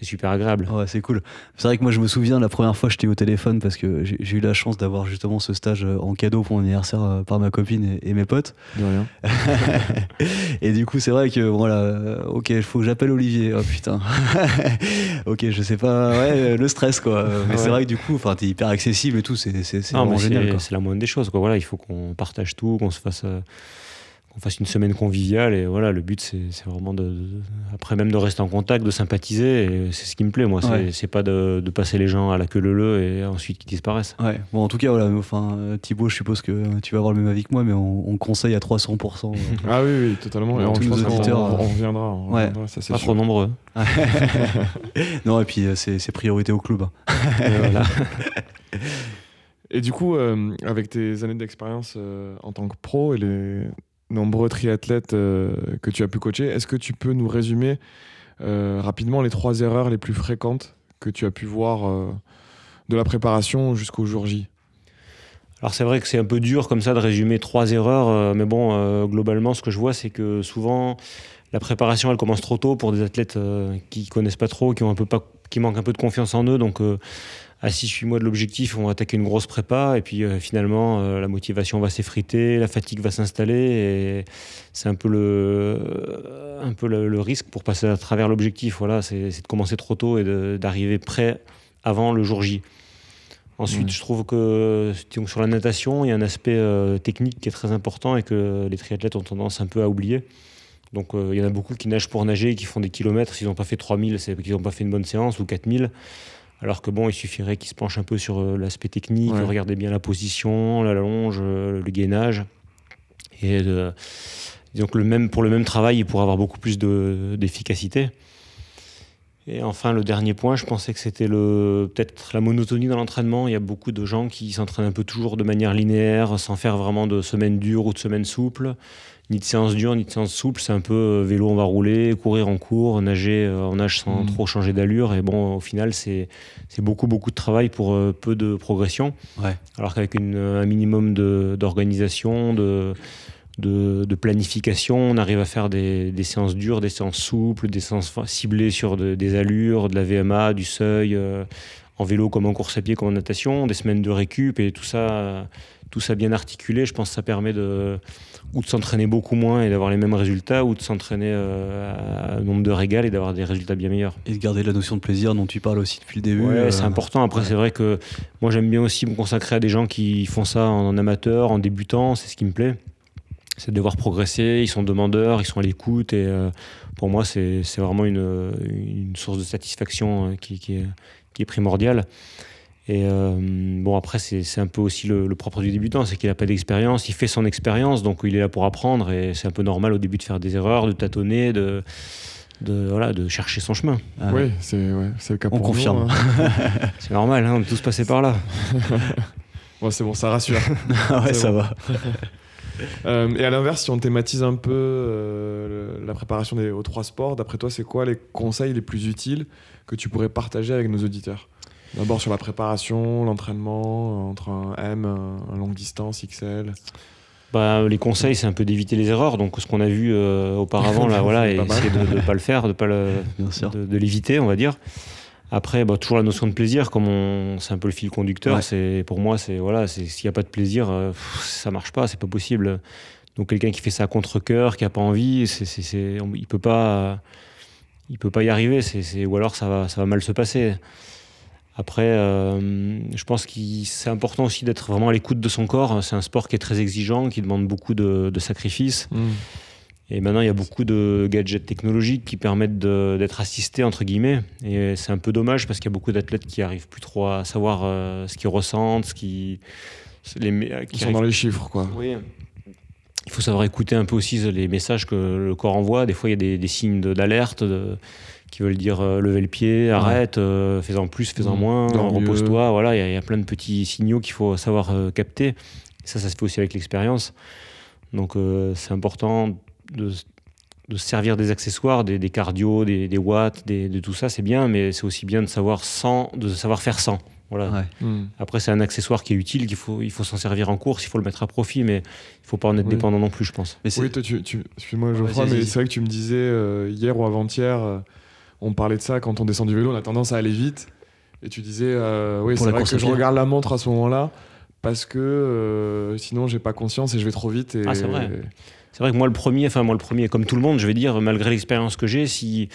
c'est super agréable. Ouais, c'est cool. C'est vrai que moi, je me souviens la première fois que j'étais au téléphone parce que j'ai eu la chance d'avoir justement ce stage euh, en cadeau pour mon anniversaire euh, par ma copine et, mes potes. De rien. [LAUGHS] et du coup, c'est vrai que voilà, euh, ok, il faut que j'appelle Olivier. Oh putain. [LAUGHS] ok, je sais pas, ouais, le stress quoi. Mais c'est vrai que du coup, enfin, t'es hyper accessible et tout, c'est génial. C'est la moindre des choses quoi. Voilà, il faut qu'on partage tout, qu'on se fasse qu'on fasse une semaine conviviale et voilà le but c'est vraiment de, après même de rester en contact de sympathiser et c'est ce qui me plaît moi. C'est pas de, de, passer les gens à la queue leu leu et ensuite qu'ils disparaissent. Ouais. Bon en tout cas voilà enfin Thibaut je suppose que tu vas avoir le même avis que moi mais on, conseille à 300% [LAUGHS] ah oui oui totalement. Et on, tous nos auditeurs on, reviendra, ouais. ça, pas trop nombreux. [LAUGHS] Non et puis euh, c'est priorité au club hein. [LAUGHS] et, voilà. et du coup euh, avec tes années d'expérience euh, en tant que pro et les nombreux triathlètes euh, que tu as pu coacher. Est-ce que tu peux nous résumer euh, rapidement les trois erreurs les plus fréquentes que tu as pu voir euh, de la préparation jusqu'au jour J? Alors c'est vrai que c'est un peu dur comme ça de résumer trois erreurs, mais bon, globalement, ce que je vois, c'est que souvent la préparation, elle commence trop tôt pour des athlètes qui connaissent pas trop, qui ont un peu pas, qui manquent un peu de confiance en eux. Donc à 6-8 mois de l'objectif, on va attaquer une grosse prépa, et puis euh, finalement, euh, la motivation va s'effriter, la fatigue va s'installer, et c'est un peu le, un peu le, risque pour passer à travers l'objectif. Voilà, c'est de commencer trop tôt et d'arriver prêt avant le jour J. Ensuite, mmh. je trouve que sur la natation, il y a un aspect euh, technique qui est très important et que les triathlètes ont tendance un peu à oublier. Donc il y en a beaucoup qui nagent pour nager, qui font des kilomètres, s'ils n'ont pas fait 3000, c'est qu'ils n'ont pas fait une bonne séance, ou 4000. Alors que bon, il suffirait qu'il se penche un peu sur euh, l'aspect technique, regarder bien la position, la longe, euh, le gainage, et de, Donc le même, pour le même travail, il pourrait avoir beaucoup plus de- d'efficacité. Et enfin, le dernier point, je pensais que c'était peut-être la monotonie dans l'entraînement. Il y a beaucoup de gens qui s'entraînent un peu toujours de manière linéaire, sans faire vraiment de semaines dures ou de semaines souples, ni de séances dures, ni de séances souples. C'est un peu euh, vélo, on va rouler, courir en cours, nager, euh, on nage sans Mhm. trop changer d'allure. Et bon, au final, c'est c'est beaucoup, beaucoup de travail pour euh, peu de progression. Ouais. Alors qu'avec un minimum de- d'organisation, de, de, de planification, on arrive à faire des, des séances dures, des séances souples, des séances ciblées sur de- des allures, de la VMA, du seuil, euh, en vélo comme en course à pied, comme en natation, des semaines de récup et tout ça, tout ça bien articulé. Je pense que ça permet de, ou de s'entraîner beaucoup moins et d'avoir les mêmes résultats, ou de s'entraîner euh, à un nombre d'heures égales et d'avoir des résultats bien meilleurs. Et de garder la notion de plaisir dont tu parles aussi depuis le début. Ouais, euh, c'est important. Après, c'est vrai que moi, j'aime bien aussi me consacrer à des gens qui font ça en amateur, en débutant. C'est ce qui me plaît. C'est de les voir progresser. Ils sont demandeurs, ils sont à l'écoute. Et euh, pour moi, c'est c'est vraiment une, une source de satisfaction qui, qui est, qui est primordiale. Et euh, bon, après, c'est un peu aussi le, le propre du débutant, c'est qu'il n'a pas d'expérience, il fait son expérience, donc il est là pour apprendre, et c'est un peu normal au début de faire des erreurs, de tâtonner, de, de, voilà, de chercher son chemin. ah, Oui, c'est ouais, c'est le cas On pour nous, confirme. hein. [LAUGHS] C'est normal, hein, on est tous passés par là. [LAUGHS] Bon, c'est bon, ça rassure. [LAUGHS] Ah ouais, ça bon. va. Euh, et à l'inverse, si on thématise un peu euh, le- la préparation des, aux trois sports, d'après toi, c'est quoi les conseils les plus utiles que tu pourrais partager avec nos auditeurs? D'abord sur la préparation, l'entraînement, euh, entre un M, un, longue distance, XL. Bah, les conseils, c'est un peu d'éviter les erreurs. Donc, ce qu'on a vu euh, auparavant, là, [LAUGHS] voilà, et essayer de ne pas le faire, de pas le, Bien sûr. de, de l'éviter, on va dire. Après, bah, toujours la notion de plaisir, comme on, c'est un peu le fil conducteur. Ouais. C'est pour moi, c'est voilà, c'est s'il n'y a pas de plaisir, euh, pff, ça marche pas, c'est pas possible. Donc, quelqu'un qui fait ça à contre cœur, qui a pas envie, c'est, c'est, c'est- on- il peut pas, il peut pas y arriver. C'est, c'est- ou alors ça va, ça va mal se passer. Après, euh, je pense que c'est important aussi d'être vraiment à l'écoute de son corps. C'est un sport qui est très exigeant, qui demande beaucoup de, de sacrifices. Et maintenant, il y a beaucoup de gadgets technologiques qui permettent d'être assistés, entre guillemets. Et c'est un peu dommage parce qu'il y a beaucoup d'athlètes qui arrivent plus trop à savoir euh, ce qu'ils ressentent, ce qui. Les, Ils qui sont dans les chiffres, quoi. oui. Il faut savoir écouter un peu aussi les messages que le corps envoie. Des fois, il y a des, des signes d'alerte de- qui veulent dire euh, lever le pied, arrête, euh, fais-en plus, fais-en Mmh. moins, repose-toi. Voilà, il y, a- il y a plein de petits signaux qu'il faut savoir euh, capter. Et ça, ça se fait aussi avec l'expérience. Donc, euh, c'est important de, de se servir des accessoires, des, des cardio, des, des watts, des- de tout ça, c'est bien, mais c'est aussi bien de savoir sans, de savoir faire sans. Voilà. Ouais. Hmm. Après, c'est un accessoire qui est utile, qu'il faut, il faut s'en servir en course, il faut le mettre à profit, mais il faut pas en être Oui. dépendant non plus, je pense. Mais Oui, toi, tu, tu, excuse-moi, Ouais, Geoffroy, vas-y, mais c'est vrai que tu me disais euh, hier ou avant-hier, euh, on parlait de ça quand on descend du vélo, on a tendance à aller vite. Et tu disais, euh, oui, c'est vrai que je regarde la montre à ce moment-là parce que euh, sinon j'ai pas conscience et je vais trop vite. Et... Ah, c'est vrai. C'est vrai que moi, le premier, enfin, moi, le premier, comme tout le monde, je vais dire, malgré l'expérience que j'ai, si.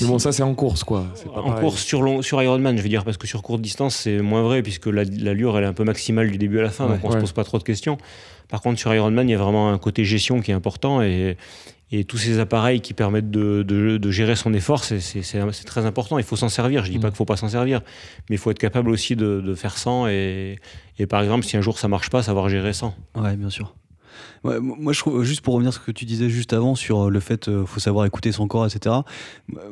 Mais bon, ça c'est en course, quoi. Pas en pareil. course sur, long, sur Ironman, je veux dire, parce que sur courte distance, c'est moins vrai, puisque la- l'allure, elle est un peu maximale du début à la fin, Ouais. donc on Ouais. se pose pas trop de questions. Par contre, sur Ironman, il y a vraiment un côté gestion qui est important, et, et tous ces appareils qui permettent de, de- de gérer son effort, c'est- très important. Il faut s'en servir. Je dis pas Mm. qu'il faut pas s'en servir, mais il faut être capable aussi de, de faire sans, et, et par exemple, si un jour ça marche pas, savoir gérer sans. Ouais, bien sûr. Ouais, moi, je trouve, juste pour revenir sur ce que tu disais juste avant sur euh, le fait qu'il faut savoir écouter son corps, etc.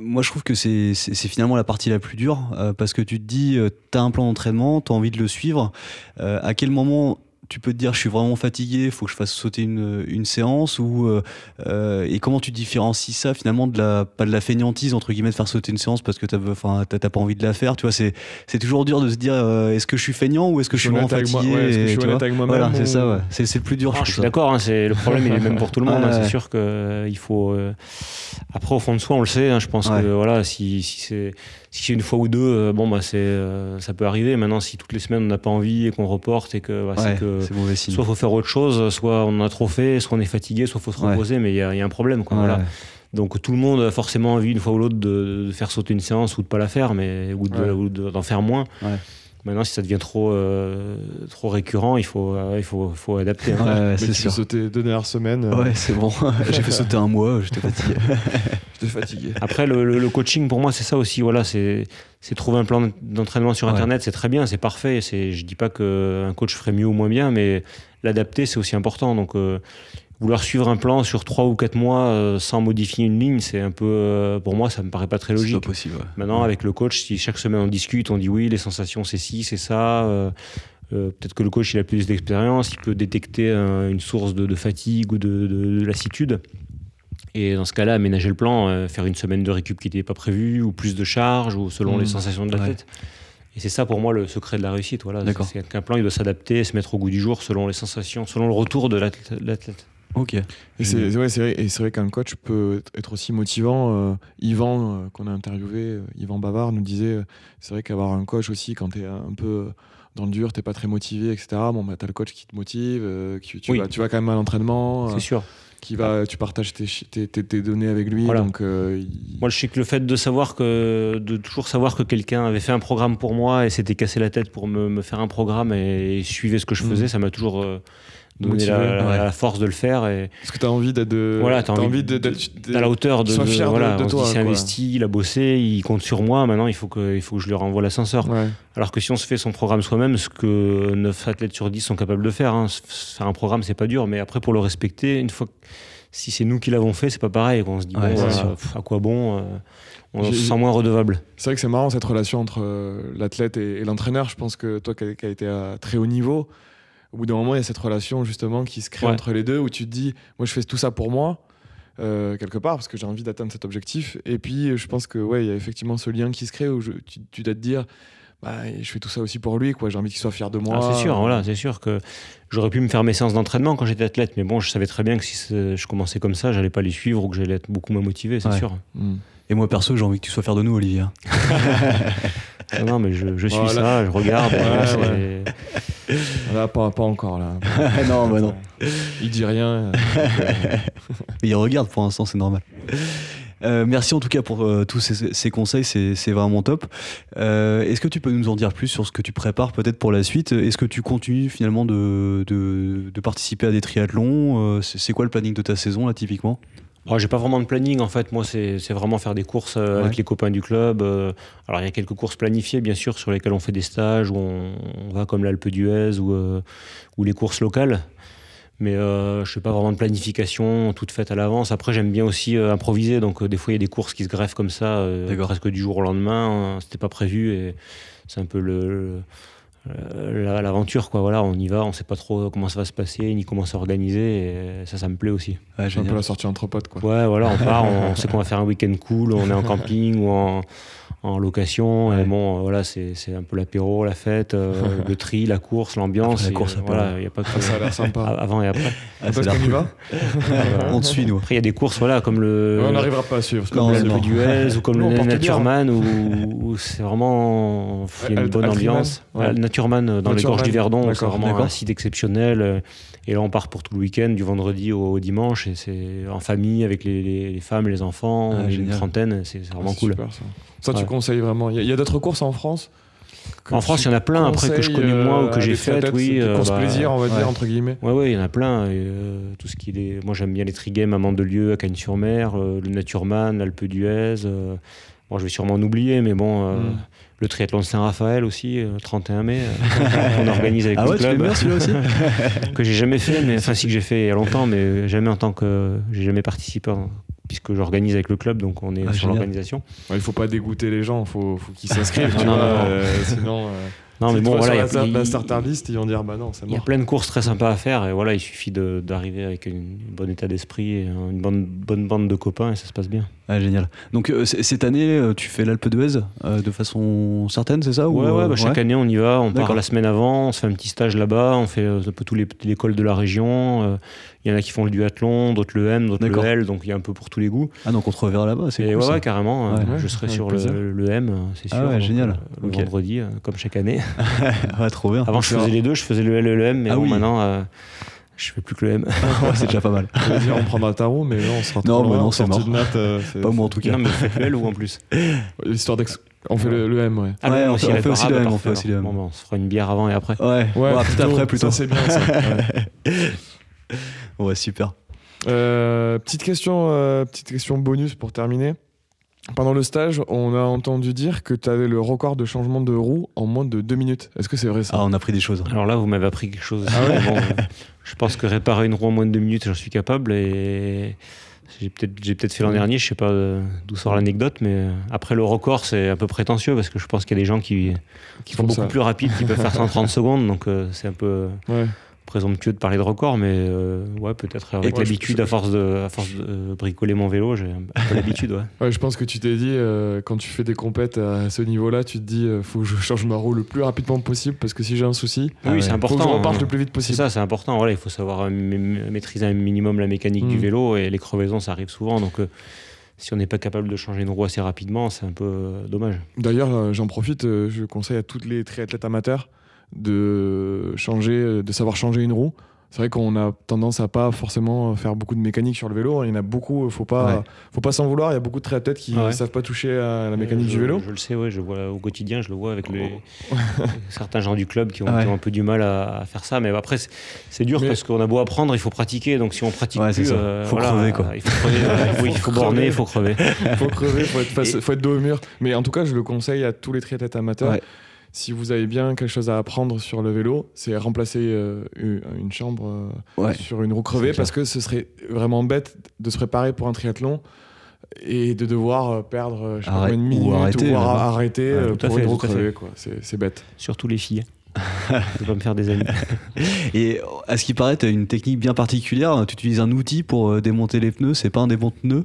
Moi, je trouve que c'est finalement la partie la plus dure euh, parce que tu te dis, tu as un plan d'entraînement, tu as envie de le suivre. Euh, à quel moment tu peux te dire, je suis vraiment fatigué, il faut que je fasse sauter une, une séance ou euh, euh, et comment tu différencies ça finalement de la pas de la fainéantise entre guillemets de faire sauter une séance parce que t'as enfin t'as pas envie de la faire tu vois c'est c'est toujours dur de se dire euh, est-ce que je suis feignant ou est-ce que je suis vraiment fatigué ouais, est-ce que je suis honnête avec moi-même voilà c'est ça ouais. c'est c'est le plus dur Ah, je suis d'accord, hein, c'est le problème il est même pour tout le monde. Hein, ouais. c'est sûr que euh, il faut. euh, Après, au fond de soi, on le sait. hein, je pense Ouais. que voilà, si, si c'est si c'est une fois ou deux, euh, bon bah c'est euh, ça peut arriver. Maintenant, si toutes les semaines on n'a pas envie et qu'on reporte et que bah, Ouais, c'est que signe soit faut faire autre chose, soit on en a trop fait, soit on est fatigué, soit faut se Ouais. reposer. Mais il y, a il y a un problème. Quoi, voilà. Donc tout le monde a forcément envie une fois ou l'autre de, de faire sauter une séance ou de pas la faire, mais ou de- ou de- d'en faire moins. Maintenant, si ça devient trop euh, trop récurrent, il faut euh, il faut faut adapter. hein. Ouais, c'est sûr sauter deux dernières semaines. euh, ouais c'est bon [LAUGHS] j'ai fait sauter un mois j'étais fatigué [LAUGHS] J'étais fatigué. Après, le, le- le coaching, pour moi, c'est ça aussi. Voilà, c'est c'est trouver un plan d'entraînement sur Ouais. Internet, c'est très bien, c'est parfait. C'est, je dis pas qu'un coach ferait mieux ou moins bien, mais l'adapter, c'est aussi important. Donc, euh, vouloir suivre un plan sur 3 ou 4 mois euh, sans modifier une ligne, c'est un peu. euh, pour moi, ça me paraît pas très C'est logique. pas possible. ouais. Maintenant, avec le coach, si chaque semaine on discute, on dit oui, les sensations c'est ci, c'est ça. euh, Peut-être que le coach il a plus d'expérience, il peut détecter une source de, de fatigue ou de, de- de lassitude. Et dans ce cas-là, aménager le plan, faire une semaine de récup qui n'était pas prévue, ou plus de charge, ou selon les sensations de Ouais. l'athlète. Et c'est ça pour moi le secret de la réussite. Voilà. C'est qu'un plan il doit s'adapter, se mettre au goût du jour selon les sensations, selon le retour de l'athlète. Ok. Et c'est ouais, vrai, et vrai qu'un coach peut être aussi motivant. Euh, Yvan, euh, qu'on a interviewé, euh, Yvan Bavard, nous disait euh, c'est vrai qu'avoir un coach aussi, quand tu es un peu dans le dur, t'es pas très motivé, etc. Bon, bah, t'as le coach qui te motive, qui- tu, Oui. vas, tu vas quand même à l'entraînement, C'est sûr. qui va, tu partages tes, chi- tes, tes- tes données avec lui. Voilà. Donc, il- Moi, je sais que le fait de savoir que, de toujours savoir que quelqu'un avait fait un programme pour moi et s'était cassé la tête pour me, me faire un programme et, et suivait ce que je Mhm. faisais, ça m'a toujours Motivé, la, la- ouais. la force de le faire. Et parce que tu as envie d'être voilà, t'as t'as envie, de- de- d'être à la hauteur de. de- voilà, de toi, il s'est investi, il a bossé, il compte sur moi. Maintenant, il faut que, il faut que je lui renvoie l'ascenseur. Ouais. Alors que si on se fait son programme soi-même, ce que 9 athlètes sur 10 sont capables de faire, hein, faire un programme, c'est pas dur, mais après, pour le respecter, une fois que- si c'est nous qui l'avons fait, c'est pas pareil. On se dit, Ouais, bon, euh, pff, à quoi bon euh, On se sent moins redevable. C'est vrai que c'est marrant cette relation entre euh, l'athlète et, et l'entraîneur. Je pense que toi qui as, qui as été à très haut niveau, au bout d'un moment, il y a cette relation justement qui se crée Ouais. entre les deux où tu te dis, moi je fais tout ça pour moi, euh, quelque part, parce que j'ai envie d'atteindre cet objectif. Et puis je pense que ouais, il y a effectivement ce lien qui se crée où je- tu, tu dois te dire, bah, je fais tout ça aussi pour lui, quoi. J'ai envie qu'il soit fier de moi. Ah, c'est sûr, voilà, c'est sûr que j'aurais pu me faire mes séances d'entraînement quand j'étais athlète, mais bon, je savais très bien que si je commençais comme ça, j'allais pas les suivre ou que j'allais être beaucoup moins motivé, c'est Ouais. sûr. Mm. Et moi, perso, j'ai envie que tu sois fier de nous, Olivier. [LAUGHS] Non, mais je, je suis Voilà. ça, je regarde. [LAUGHS] Ouais, ouais. [LAUGHS] Là, pas, pas encore là. [LAUGHS] non, bah non. Il dit rien. [LAUGHS] il regarde pour l'instant, c'est normal. Euh, merci en tout cas pour euh, tous ces, ces conseils, c'est vraiment top. Euh, Est-ce que tu peux nous en dire plus sur ce que tu prépares peut-être pour la suite? Est-ce que tu continues finalement de, de, de participer à des triathlons? C'est c'est quoi le planning de ta saison là typiquement? Oh, j'ai pas vraiment de planning en fait. Moi, c'est vraiment faire des courses euh, avec les copains du club. euh, alors, il y a quelques courses planifiées, bien sûr, sur lesquelles on fait des stages, où on, on va comme l'Alpe d'Huez ou, euh, ou les courses locales. Mais je fais pas vraiment de planification toute faite à l'avance. Après, j'aime bien aussi improviser. Donc, des fois, il y a des courses qui se greffent comme ça, presque du jour au lendemain. hein. C'était pas prévu et c'est un peu le. L'aventure quoi voilà on y va on sait pas trop comment ça va se passer ni comment s'organiser et ça ça me plaît aussi Ouais, C'est un peu la sortie entre potes, quoi. Ouais, voilà, on part, on [LAUGHS] sait qu'on va faire un week-end cool, on est en camping ou en, en location. Ouais. Et bon, euh, voilà, c'est c'est un peu l'apéro, la fête, euh, [LAUGHS] le tri, la course, l'ambiance. Après la course, euh, voilà, il y a pas [LAUGHS] que [LAUGHS] Ah, ça a l'air sympa. avant et après. Ah, qu'on y va On te suit nous. Après, il y a des courses, voilà, comme le. On n'arrivera pas à suivre. Non, comme non. l'Alpe d'Huez ou comme Nous, on le. Naturman où, où c'est vraiment il y a une bonne ambiance. le euh, dans les gorges du Verdon, c'est vraiment un site exceptionnel. Et là, on part pour tout le week-end, du vendredi au, au dimanche, et c'est en famille avec les, les- les femmes, les enfants, Ah, une trentaine, c'est Ah, vraiment c'est cool. super, ça. Ça, tu conseilles vraiment. Il y a, a d'autres courses en France En France, il y en a plein, après, que je connais moins ou euh, que j'ai triathlètes, oui, euh, bah, plaisir, on va ouais. dire, entre guillemets. Ouais, ouais, il y en a plein. et, euh, tout ce qui est Moi, j'aime bien les trigames à Mandelieu, à Cagnes-sur-Mer, euh, le Naturman, l'Alpe d'Huez. Bon, je vais sûrement en oublier, mais bon, euh, Mm. Le triathlon de Saint-Raphaël aussi, euh, 31 mai, euh, [LAUGHS] qu'on organise avec Ah le ouais, tu club. bien celui-là aussi [LAUGHS] que j'ai jamais fait, mais enfin, si que j'ai fait il y a longtemps, mais jamais en tant que. J'ai jamais participé, en- puisque j'organise avec le club, donc on est Ah, sur l'organisation. Ouais, il faut pas dégoûter les gens, faut, faut qu'ils s'inscrivent, [LAUGHS] tu Non, non, vois, non. euh, sinon. Non, si mais tu bon, vas voilà, il y a- sur la, il- la starter list, ils vont dire bah non, c'est Il y a mort. plein de courses très sympas à faire et voilà, il suffit de- d'arriver avec une bon état d'esprit et une bonne, bonne bande de copains et ça se passe bien. Ah, génial. Donc euh, cette année, euh, tu fais l'Alpe d'Huez euh, de façon certaine, c'est ça ou, Ouais, ouais, euh, bah, chaque année on y va, on part la semaine avant, on se fait un petit stage là-bas, on fait un peu tous les l'école de la région. euh, Il y en a qui font le duathlon, d'autres le M, d'autres le. L, donc il y a un peu pour tous les goûts. Ah donc on te reverra là-bas, c'est cool. ouais, ça. carrément, euh, Ouais. je serai sur le, le M, euh, c'est Ah sûr. ouais, donc, génial. euh, le vendredi, euh, comme chaque année. [LAUGHS] ouais, trop bien. Avant je faisais vrai. les deux, je faisais le L et le M, mais Ah bon, oui. maintenant euh, je fais plus que le M. [LAUGHS] Ouais, c'est déjà pas mal. Je dire, on prendra le tarot, mais là, on sera Non, mais non, c'est mort. de maths, euh, Pas moi en tout cas. non, mais vous faites le L ou en plus L'histoire d'ex. On fait le, le M, ouais. Ah, Ouais, on fait- on fait aussi le M, on fait aussi le. M. Bon, on se fera une bière avant et après. Ouais, Ouais, ouais, peut-être après plutôt. Ça, c'est bien, ça. [LAUGHS] ouais. Ouais, super. Euh, petite question, euh, petite question bonus pour terminer. Pendant le stage, on a entendu dire que tu avais le record de changement de roue en moins de deux minutes. Est-ce que c'est vrai ça Ah, on a pris des choses. Alors là, vous m'avez appris quelque chose. Ah ouais Bon, je pense que réparer une roue en moins de deux minutes, j'en suis capable. Et j'ai peut-être j'ai peut-être fait l'an dernier, je sais pas euh, d'où sort l'anecdote, mais euh, après le record, c'est un peu prétentieux parce que je pense qu'il y a des gens qui, qui sont Comme beaucoup ça. plus rapides, qui peuvent faire 130 [LAUGHS] secondes, donc euh, c'est un peu Ouais. Présomptueux de parler de record, mais euh, ouais, peut-être avec l'habitude, je- à force de, à force de euh, bricoler mon vélo, j'ai un peu l'habitude, ouais. [LAUGHS] Ouais, je pense que tu t'es dit, euh, quand tu fais des compètes à ce niveau-là, tu te dis, euh, faut que je [LAUGHS] change ma roue le plus rapidement possible parce que si j'ai un souci, Ah oui, ouais. c'est faut important. que je reparte hein. le plus vite C'est possible. ça, c'est important. Voilà, il faut savoir ma- maîtriser un minimum la mécanique du Mm. vélo et les crevaisons, ça arrive souvent. Donc, euh, si on n'est pas capable de changer une roue assez rapidement, c'est un peu euh, dommage. D'ailleurs, euh, j'en profite, euh, je conseille à tous les triathlètes amateurs de changer, euh, de savoir changer une roue. C'est vrai qu'on a tendance à pas forcément faire beaucoup de mécanique sur le vélo. Il y en a beaucoup, faut pas, Ouais. faut pas s'en vouloir. Il y a beaucoup de triathlètes qui Ah ouais. savent pas toucher à la mécanique je, du vélo. Je le sais, ouais, je vois au quotidien, je le vois avec les, [LAUGHS] certains gens du club qui ont, ouais. qui ont un peu du mal à, à faire ça. Mais après, c'est- dur Mais- parce qu'on a beau apprendre, il faut pratiquer. Donc, si on pratique plus, euh, Faut voilà, crever, quoi. Il faut crever, il [LAUGHS] faut, il faut Faut borner, crever. il faut crever. [LAUGHS] faut crever, faut être, face- Et- faut être dos au mur. Mais en tout cas, je le conseille à tous les triathlètes amateurs. Si vous avez bien quelque chose à apprendre sur le vélo, c'est remplacer euh, une une chambre euh, Ouais. sur une roue crevée parce que ce serait vraiment bête de se préparer pour un triathlon et de devoir euh, perdre je sais pas Arrête- combien de ou arrêter, même. arrêter Ouais, pour fait, une roue crevée. quoi. C'est c'est bête. Surtout les filles. [LAUGHS] Je vais pas me faire des amis. [LAUGHS] Et à ce qui paraît, tu as une technique bien particulière. Tu utilises un outil pour démonter les pneus. C'est pas un démonte-pneu.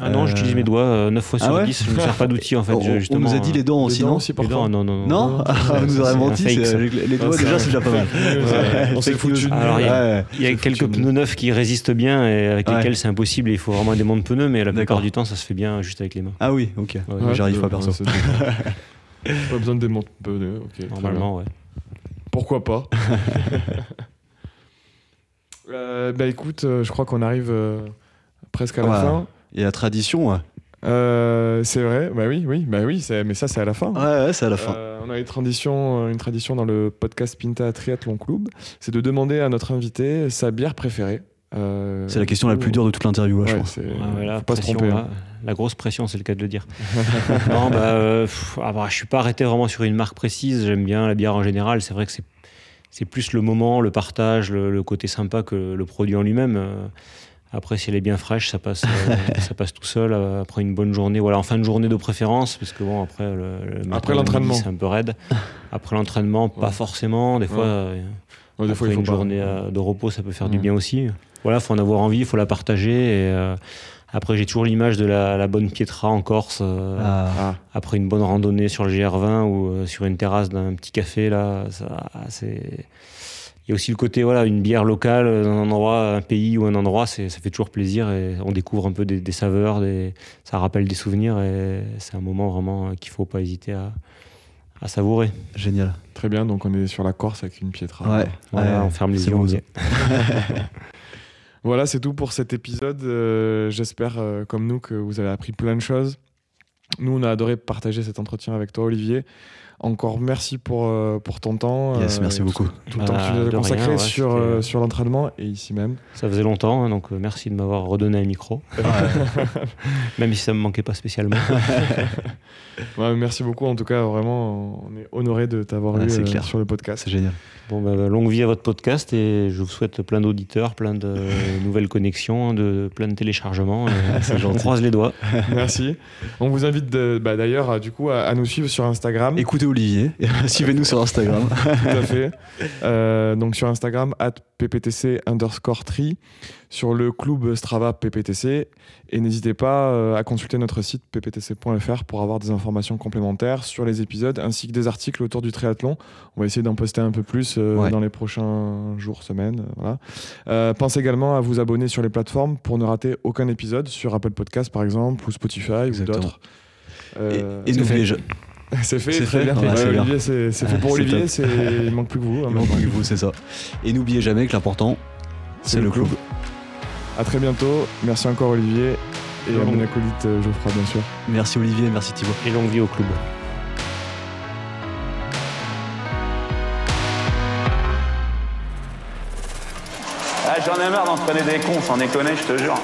Ah non, Euh, j'utilise mes doigts 9 fois ah sur ouais 10. Je ne me sers pas d'outils en fait. on, je- on justement, nous a dit les dents Les aussi, dents non aussi Les parfois. dents, non, non, non. Non, Non, [LAUGHS] Ah, On nous c'est aurait menti. Les, doigts, déjà, c'est déjà pas mal. Ouais, on s'est foutu nous. il y a- Ouais. Il y a quelques pneus neufs qui résistent bien et avec Ouais. lesquels c'est impossible. Il faut vraiment des monts de pneus, mais la plupart du temps, ça se fait bien juste avec les mains. Ah oui, ok. Ouais, Ouais, J'arrive euh, pas perso. [LAUGHS] pas besoin de démonter. ok, très bien. Normalement, ouais. Pourquoi pas? [LAUGHS] Euh, Bah écoute, euh, je crois qu'on arrive euh, presque à la fin. Et la tradition, ouais. Euh, c'est vrai, bah oui, oui, bah oui, mais ça c'est à la fin. Ouais, ouais, c'est à la fin. Euh, on a une tradition, une tradition dans le podcast Pinta Triathlon Club, c'est de demander à notre invité sa bière préférée. Euh, C'est la question la plus dure de toute l'interview, je pense. c'est- Ouais, ouais, la faut pas se pression, tromper. là, hein. La grosse pression, c'est le cas de le dire. [LAUGHS] non, bah, euh, pff, ah bah, je suis pas arrêté vraiment sur une marque précise. J'aime bien la bière en général. C'est vrai que c'est c'est plus le moment, le partage, le, le côté sympa que le produit en lui-même. Après, si elle est bien fraîche, ça passe, euh, [LAUGHS] ça passe tout seul. euh, Après une bonne journée, voilà, en fin de journée de préférence, parce que bon, après, le, le matin, Après le l'entraînement. c'est un peu raide. Après l'entraînement, pas Ouais. forcément. Des fois, Ouais. euh, Ouais, des après fois, il faut une journée de repos, ça peut faire du Mm. bien aussi. Voilà, faut en avoir envie, il faut la partager. Et, euh, après, j'ai toujours l'image de la, la bonne Pietra en Corse. euh, Ah, Ah, Après une bonne randonnée sur le GR20 ou euh, sur une terrasse d'un petit café, là, ça, c'est. Il y a aussi le côté, voilà, une bière locale dans un endroit, un pays ou un endroit, c'est- ça fait toujours plaisir et on découvre un peu des, des saveurs, des, ça rappelle des souvenirs et c'est un moment vraiment euh, qu'il faut pas hésiter à, à savourer. génial. très bien, donc on est sur la Corse avec une Pietra. Ouais. Voilà, ouais, on ferme les yeux. beau, on ça. dit. [LAUGHS] [LAUGHS] Voilà, c'est tout pour cet épisode. Euh, J'espère, euh, comme nous, que vous avez appris plein de choses. Nous, on a adoré partager cet entretien avec toi, Olivier. Encore merci pour, euh, pour ton temps. Yes, euh, merci beaucoup. Tout le temps que tu Bah, nous as de consacré rien, ouais, sur, euh, sur l'entraînement et ici même. Ça faisait longtemps, hein, donc euh, merci de m'avoir redonné un micro, [LAUGHS] même si ça me manquait pas spécialement. [LAUGHS] Ouais, merci beaucoup. En tout cas, vraiment, on est honoré de t'avoir Ouais, eu euh, sur le podcast. C'est génial. Bon, bah, longue vie à votre podcast et je vous souhaite plein d'auditeurs, plein de [LAUGHS] nouvelles connexions, de, plein de téléchargements. et [LAUGHS] On croise les doigts. Merci. On vous invite bah, d'ailleurs, euh, du coup, à, à nous suivre sur Instagram. Écoutez Olivier, [LAUGHS] suivez-nous sur Instagram. Tout à fait. Euh, donc sur Instagram, at pptc underscore tri, sur le club Strava pptc. Et n'hésitez pas euh, à consulter notre site pptc.fr pour avoir des informations complémentaires sur les épisodes ainsi que des articles autour du triathlon. On va essayer d'en poster un peu plus euh, Ouais. dans les prochains jours, semaines. euh, Voilà. Euh, pensez également à vous abonner sur les plateformes pour ne rater aucun épisode sur Apple Podcast par exemple ou Spotify Exactement. ou d'autres. Et, Euh, et c'est n'oubliez fait. ja- [LAUGHS] C'est fait, C'est très fait bien. Ouais, Ouais, c'est bien. Olivier, c'est c'est fait pour [LAUGHS] C'est Olivier, top. c'est- il manque plus que vous. hein, il manque plus que vous, c'est ça. Et n'oubliez jamais que l'important, c'est le club. À très bientôt. Merci encore Olivier et à mon acolyte euh, Geoffroy bien sûr. Merci Olivier, merci Thibaut. Et longue vie au club. Ah, J'en ai marre d'entraîner des cons, sans déconner, je te jure.